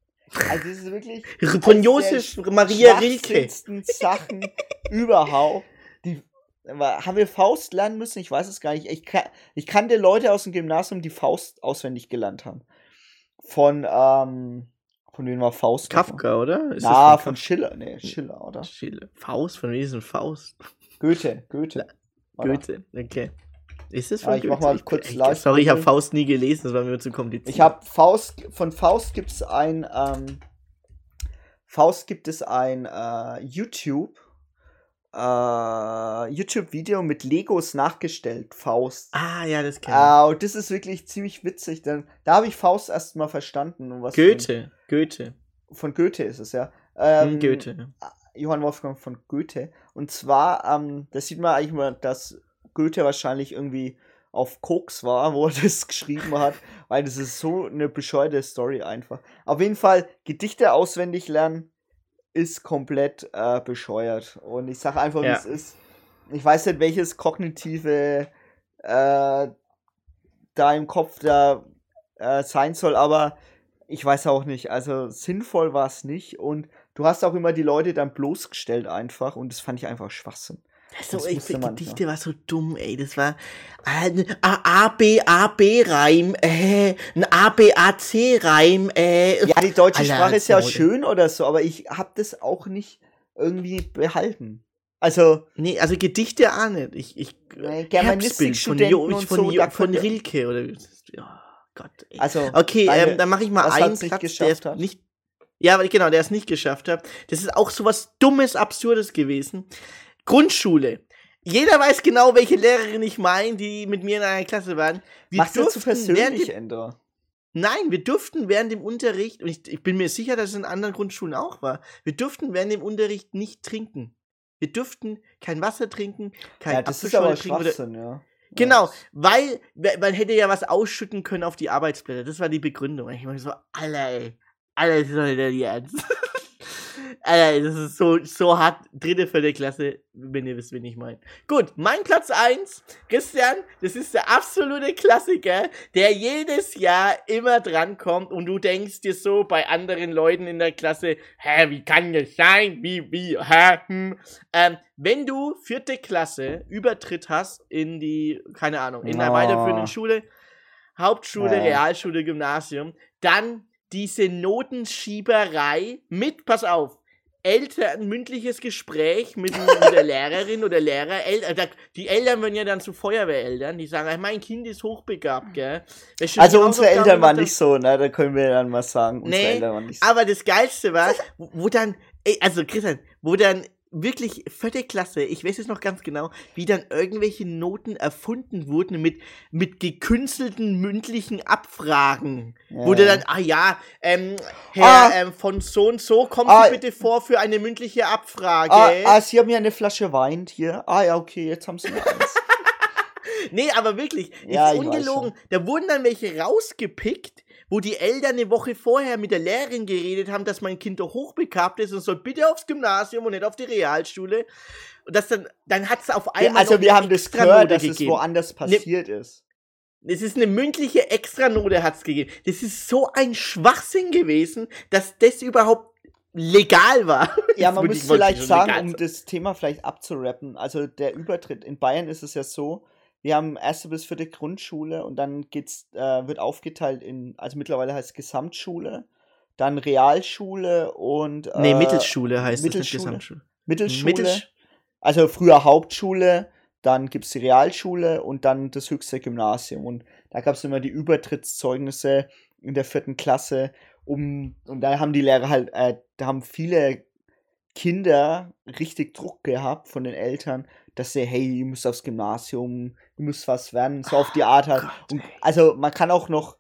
Also das ist wirklich Von Josef Maria Rilke. Sachen überhaupt. Die, haben wir Faust lernen müssen? Ich weiß es gar nicht. Ich, kann, ich kannte Leute aus dem Gymnasium, die Faust auswendig gelernt haben. Von, ähm, von wem war Faust? Kafka, oder? Ist Na, von von? Schiller. Nee, Schiller, oder? Schiller. Faust, von wem ist denn Faust? Goethe, Goethe. Goethe, okay. Ist es Ja, von ich mach mal kurz ich, live Sorry, ich habe. Faust nie gelesen, das war mir zu kompliziert. Ich habe Faust, von Faust gibt es ein, ähm, Faust gibt es ein äh, YouTube, äh, YouTube-Video mit Legos nachgestellt, Faust. Ah, ja, das kenne ich. Äh, und das ist wirklich ziemlich witzig, denn da habe ich Faust erst mal verstanden. Was Goethe, Goethe. Von, von Goethe ist es, ja. Ähm, Hm, Goethe. Johann Wolfgang von Goethe. Und zwar, ähm, da sieht man eigentlich mal, dass Goethe wahrscheinlich irgendwie auf Koks war, wo er das geschrieben hat, weil das ist so eine bescheuerte Story einfach. Auf jeden Fall, Gedichte auswendig lernen ist komplett äh, bescheuert. Und ich sage einfach, wie Ja. es ist. Ich weiß nicht, welches kognitive äh, da im Kopf da äh, sein soll, aber ich weiß auch nicht. Also sinnvoll war es nicht. Und du hast auch immer die Leute dann bloßgestellt einfach. Und das fand ich einfach Schwachsinn. Also, Das ich Gedichte war so dumm, ey. Das war ein A-B-A-B-Reim, äh, ein A-B-A-C-Reim, äh. Ja, die deutsche Alter, Sprache ist ja Maul. schön oder so, aber ich habe das auch nicht irgendwie behalten. Also, Nee, also Gedichte auch nicht. Ich, ich, äh, Herbstbild von, jo, und von, so, jo, von Rilke oder ja, Gott. Ey. Also, okay, deine- ähm, dann mache ich mal einen Platz, der hat? nicht. Ja, genau, der es nicht geschafft hat. Das ist auch so was Dummes, Absurdes gewesen. Grundschule. Jeder weiß genau, welche Lehrerin ich meine, die mit mir in einer Klasse waren. Wir machst du zu persönlich, Ender? Nein, wir durften während dem Unterricht, und ich, ich bin mir sicher, dass es in anderen Grundschulen auch war, wir durften während dem Unterricht nicht trinken. Wir durften kein Wasser trinken, kein Ja, das ist aber trinken oder- Schwachsinn, ja. Genau, weil we- man hätte ja was ausschütten können auf die Arbeitsblätter. Das war die Begründung. Ich meine so, Alter, ey. Alter, ist doch nicht Ernst. Alter, das ist so, so hart. Dritte, vierte Klasse, wenn ihr wisst, wen ich meine. Gut, mein Platz 1, Christian, das ist der absolute Klassiker, der jedes Jahr immer drankommt und du denkst dir so bei anderen Leuten in der Klasse, hä, wie kann das sein? Wie, wie, hä? Hm. Ähm, wenn du vierte Klasse Übertritt hast in die, keine Ahnung, in der Oh. weiterführenden Schule, Hauptschule. Realschule, Gymnasium, dann diese Notenschieberei mit, pass auf, Eltern, mündliches Gespräch mit, mit der Lehrerin oder Lehrer. El äh, die Eltern werden ja dann zu Feuerwehreltern, die sagen, "Ey, mein Kind ist hochbegabt, gell. Also unsere Eltern waren nicht so, ne? Da können wir dann mal sagen. Unsere Nee, Eltern waren nicht so. aber das Geilste war, wo, wo dann, ey, also Christian, wo dann wirklich vierte Klasse, ich weiß es noch ganz genau, wie dann irgendwelche Noten erfunden wurden mit, mit gekünstelten mündlichen Abfragen. Wo Ja. du dann, ah ja, ähm, Herr Ah. ähm, von so und so, kommen Ah. Sie bitte vor für eine mündliche Abfrage. Ah, ah, Sie haben ja eine Flasche Wein hier. Ah ja, okay, jetzt haben Sie noch eins. Nee, aber wirklich, Ja, ist ungelogen. Da wurden dann welche rausgepickt, wo die Eltern eine Woche vorher mit der Lehrerin geredet haben, dass mein Kind doch hochbegabt ist und soll bitte aufs Gymnasium und nicht auf die Realschule. Und das dann, dann hat es auf Ja, einmal. also noch wir eine haben das gehört, dass es gegeben. woanders passiert ist. Es ist eine mündliche Extranote hat's gegeben. Das ist so ein Schwachsinn gewesen, dass das überhaupt legal war. Ja, man muss vielleicht sagen, um das Thema vielleicht abzurappen. Also der Übertritt in Bayern ist es ja so, wir haben erste bis vierte Grundschule und dann geht's, äh, wird aufgeteilt in, also mittlerweile heißt es Gesamtschule, dann Realschule und äh, Nee, Mittelschule heißt es, Mittelschule. Gesamtschule. Mittelschule. Mittelsch- also früher Hauptschule, dann gibt es die Realschule und dann das höchste Gymnasium. Und da gab es immer die Übertrittszeugnisse in der vierten Klasse. Um, und da haben die Lehrer halt, äh, da haben viele Kinder richtig Druck gehabt von den Eltern, dass sie, hey, ihr müsst aufs Gymnasium, ihr müsst was werden, so auf die Art halt. Und also man kann auch noch,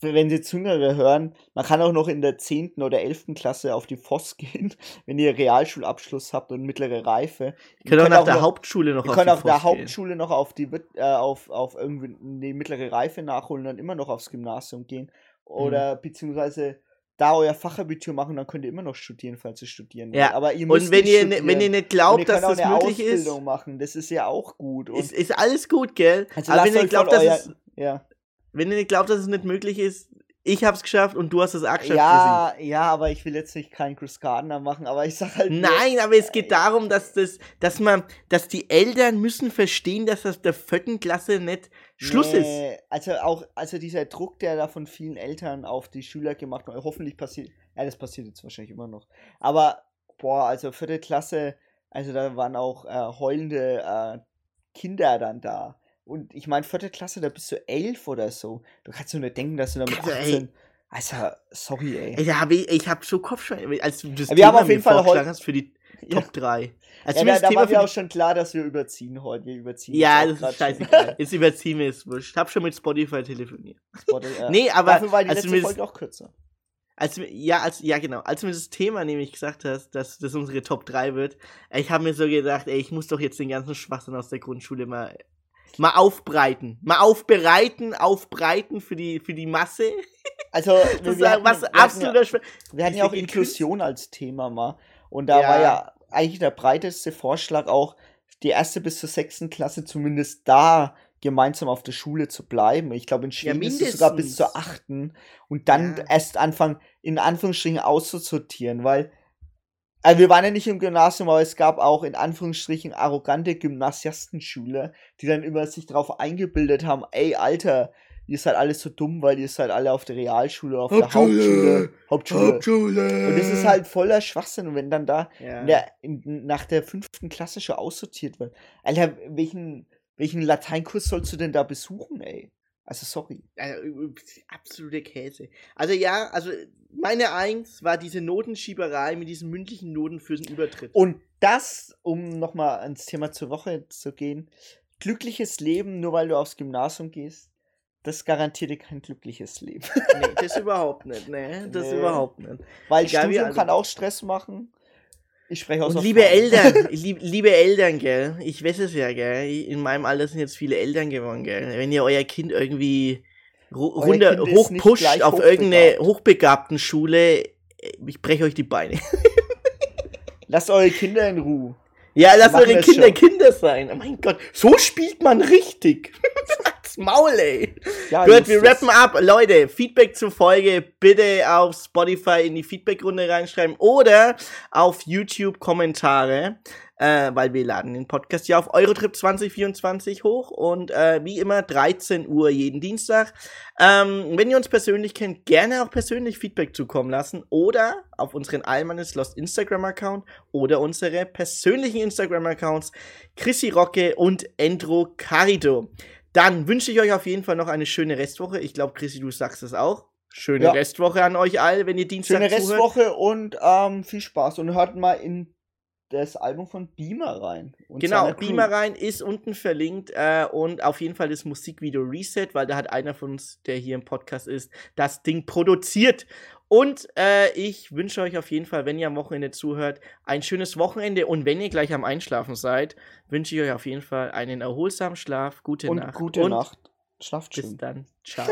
wenn Sie jetzt Jüngere hören, man kann auch noch in der 10. oder 11. Klasse auf die FOS gehen, wenn ihr Realschulabschluss habt und mittlere Reife. Ihr könnt auch nach der noch- Hauptschule noch auf könnt auf der FOS gehen. Hauptschule noch auf die äh, auf, auf irgendwie die mittlere Reife nachholen und dann immer noch aufs Gymnasium gehen. Mhm. Oder beziehungsweise da euer Fachabitur machen, dann könnt ihr immer noch studieren, falls ihr studieren wollt. Ja, Aber ihr und müsst wenn nicht ihr, studieren. wenn ihr nicht Und glaubt, ihr dass das möglich ist, Ausbildung machen, das ist ja auch gut. Und ist, ist alles gut, gell? also Aber wenn ihr glaubt, dass euer, es, ja. wenn ihr nicht glaubt, dass es nicht möglich ist, ich hab's geschafft und du hast es auch geschafft. Ja, ja, aber ich will jetzt nicht keinen Chris Gardner machen, aber ich sag halt. Nein, aber es geht darum, dass das, dass man, dass die Eltern müssen verstehen, dass das der vierten Klasse nicht Schluss ist. Nee, Also auch, also dieser Druck, der da von vielen Eltern auf die Schüler gemacht wird, hoffentlich passiert, ja, das passiert jetzt wahrscheinlich immer noch. Aber, boah, also vierte Klasse, also da waren auch äh, heulende äh, Kinder dann da. Und ich meine, vierte Klasse, da bist du elf oder so. Du kannst doch nicht denken, dass du da mit Also, ey. 18. Also, sorry, ey. Ey, da hab ich, ich hab so Kopfschmerzen, als du das Wir haben auf jeden Fall vorgeschlagen heu- hast für die. Top 3. Also Ja, da, das da Thema war mir auch schon klar, dass wir überziehen heute. Wir überziehen. Ja, das ist scheißegal. Jetzt überziehen wir es wurscht. Hab schon mit Spotify telefoniert. Spotify, ja. Nee, aber Dafür war die letzte Folge auch kürzer. Als, du- ja, als, ja, genau. Als du mir das Thema nämlich gesagt hast, dass das unsere Top 3 wird, ich habe mir so gedacht, ey, ich muss doch jetzt den ganzen Schwachsinn aus der Grundschule mal, mal aufbreiten. Mal aufbereiten, aufbreiten für die, für die Masse. Also, Das wir ist hatten- was wir hatten absoluter ja, Schwach. Wir hatten Ich ja auch Inklusion als Thema mal. Und da Ja. war ja eigentlich der breiteste Vorschlag auch, die erste bis zur sechsten Klasse zumindest da gemeinsam auf der Schule zu bleiben. Ich glaube, in Schweden ist es sogar bis zur achten und dann Ja. erst anfangen, in Anführungsstrichen auszusortieren, weil also wir waren ja nicht im Gymnasium, aber es gab auch in Anführungsstrichen arrogante Gymnasiastenschüler, die dann immer sich darauf eingebildet haben, ey, Alter, ihr seid alle so dumm, weil ihr seid alle auf der Realschule, auf der Hauptschule, Hauptschule. Hauptschule. Und das ist halt voller Schwachsinn. Und wenn dann da Ja. in der, in, nach der fünften Klasse schon aussortiert wird, Alter, welchen, welchen Lateinkurs sollst du denn da besuchen, ey? Also sorry. Also, absolute Käse. Also ja, also meine Eins war diese Notenschieberei mit diesen mündlichen Noten für den Übertritt. Und das, um nochmal ans Thema zur Woche zu gehen, glückliches Leben, nur weil du aufs Gymnasium gehst, das garantiert dir kein glückliches Leben. Nee, das überhaupt nicht, ne? Das Nee. überhaupt nicht. Weil Egal Studium kann auch Stress machen. Ich spreche aus Und liebe Erfahrung. Eltern, lieb, liebe Eltern, gell, ich weiß es ja, gell, in meinem Alter sind jetzt viele Eltern geworden, gell, wenn ihr euer Kind irgendwie runter, hochpusht auf irgendeine hochbegabt. hochbegabten Schule, ich breche euch die Beine. Lasst eure Kinder in Ruhe. Ja, lasst eure Kinder schon. Kinder sein. Oh mein Gott, so spielt man richtig. Maul, ey. Ja, Gut, wir rappen ab. Leute, Feedback zur Folge bitte auf Spotify in die Feedbackrunde reinschreiben oder auf YouTube Kommentare, äh, weil wir laden den Podcast ja auf Eurotrip 2024 hoch und äh, wie immer 13 Uhr jeden Dienstag. Ähm, wenn ihr uns persönlich kennt, gerne auch persönlich Feedback zukommen lassen oder auf unseren Allmann ist Lost Instagram Account oder unsere persönlichen Instagram Accounts Chrissy Rocke und Endro Carito. Dann wünsche ich euch auf jeden Fall noch eine schöne Restwoche. Ich glaube, Chrissy, du sagst es auch. Schöne Ja. Restwoche an euch alle, wenn ihr Dienstag Schöne zuhört. Restwoche und ähm, viel Spaß. Und hört mal in das Album von Beamer rein. Und Genau. Beamer rein ist unten verlinkt äh, und auf jeden Fall das Musikvideo Reset, weil da hat einer von uns, der hier im Podcast ist, das Ding produziert. Und äh, ich wünsche euch auf jeden Fall, wenn ihr am Wochenende zuhört, ein schönes Wochenende und wenn ihr gleich am Einschlafen seid, wünsche ich euch auf jeden Fall einen erholsamen Schlaf, gute Und Nacht gute und Nacht. Schlaft bis schön. dann. Ciao.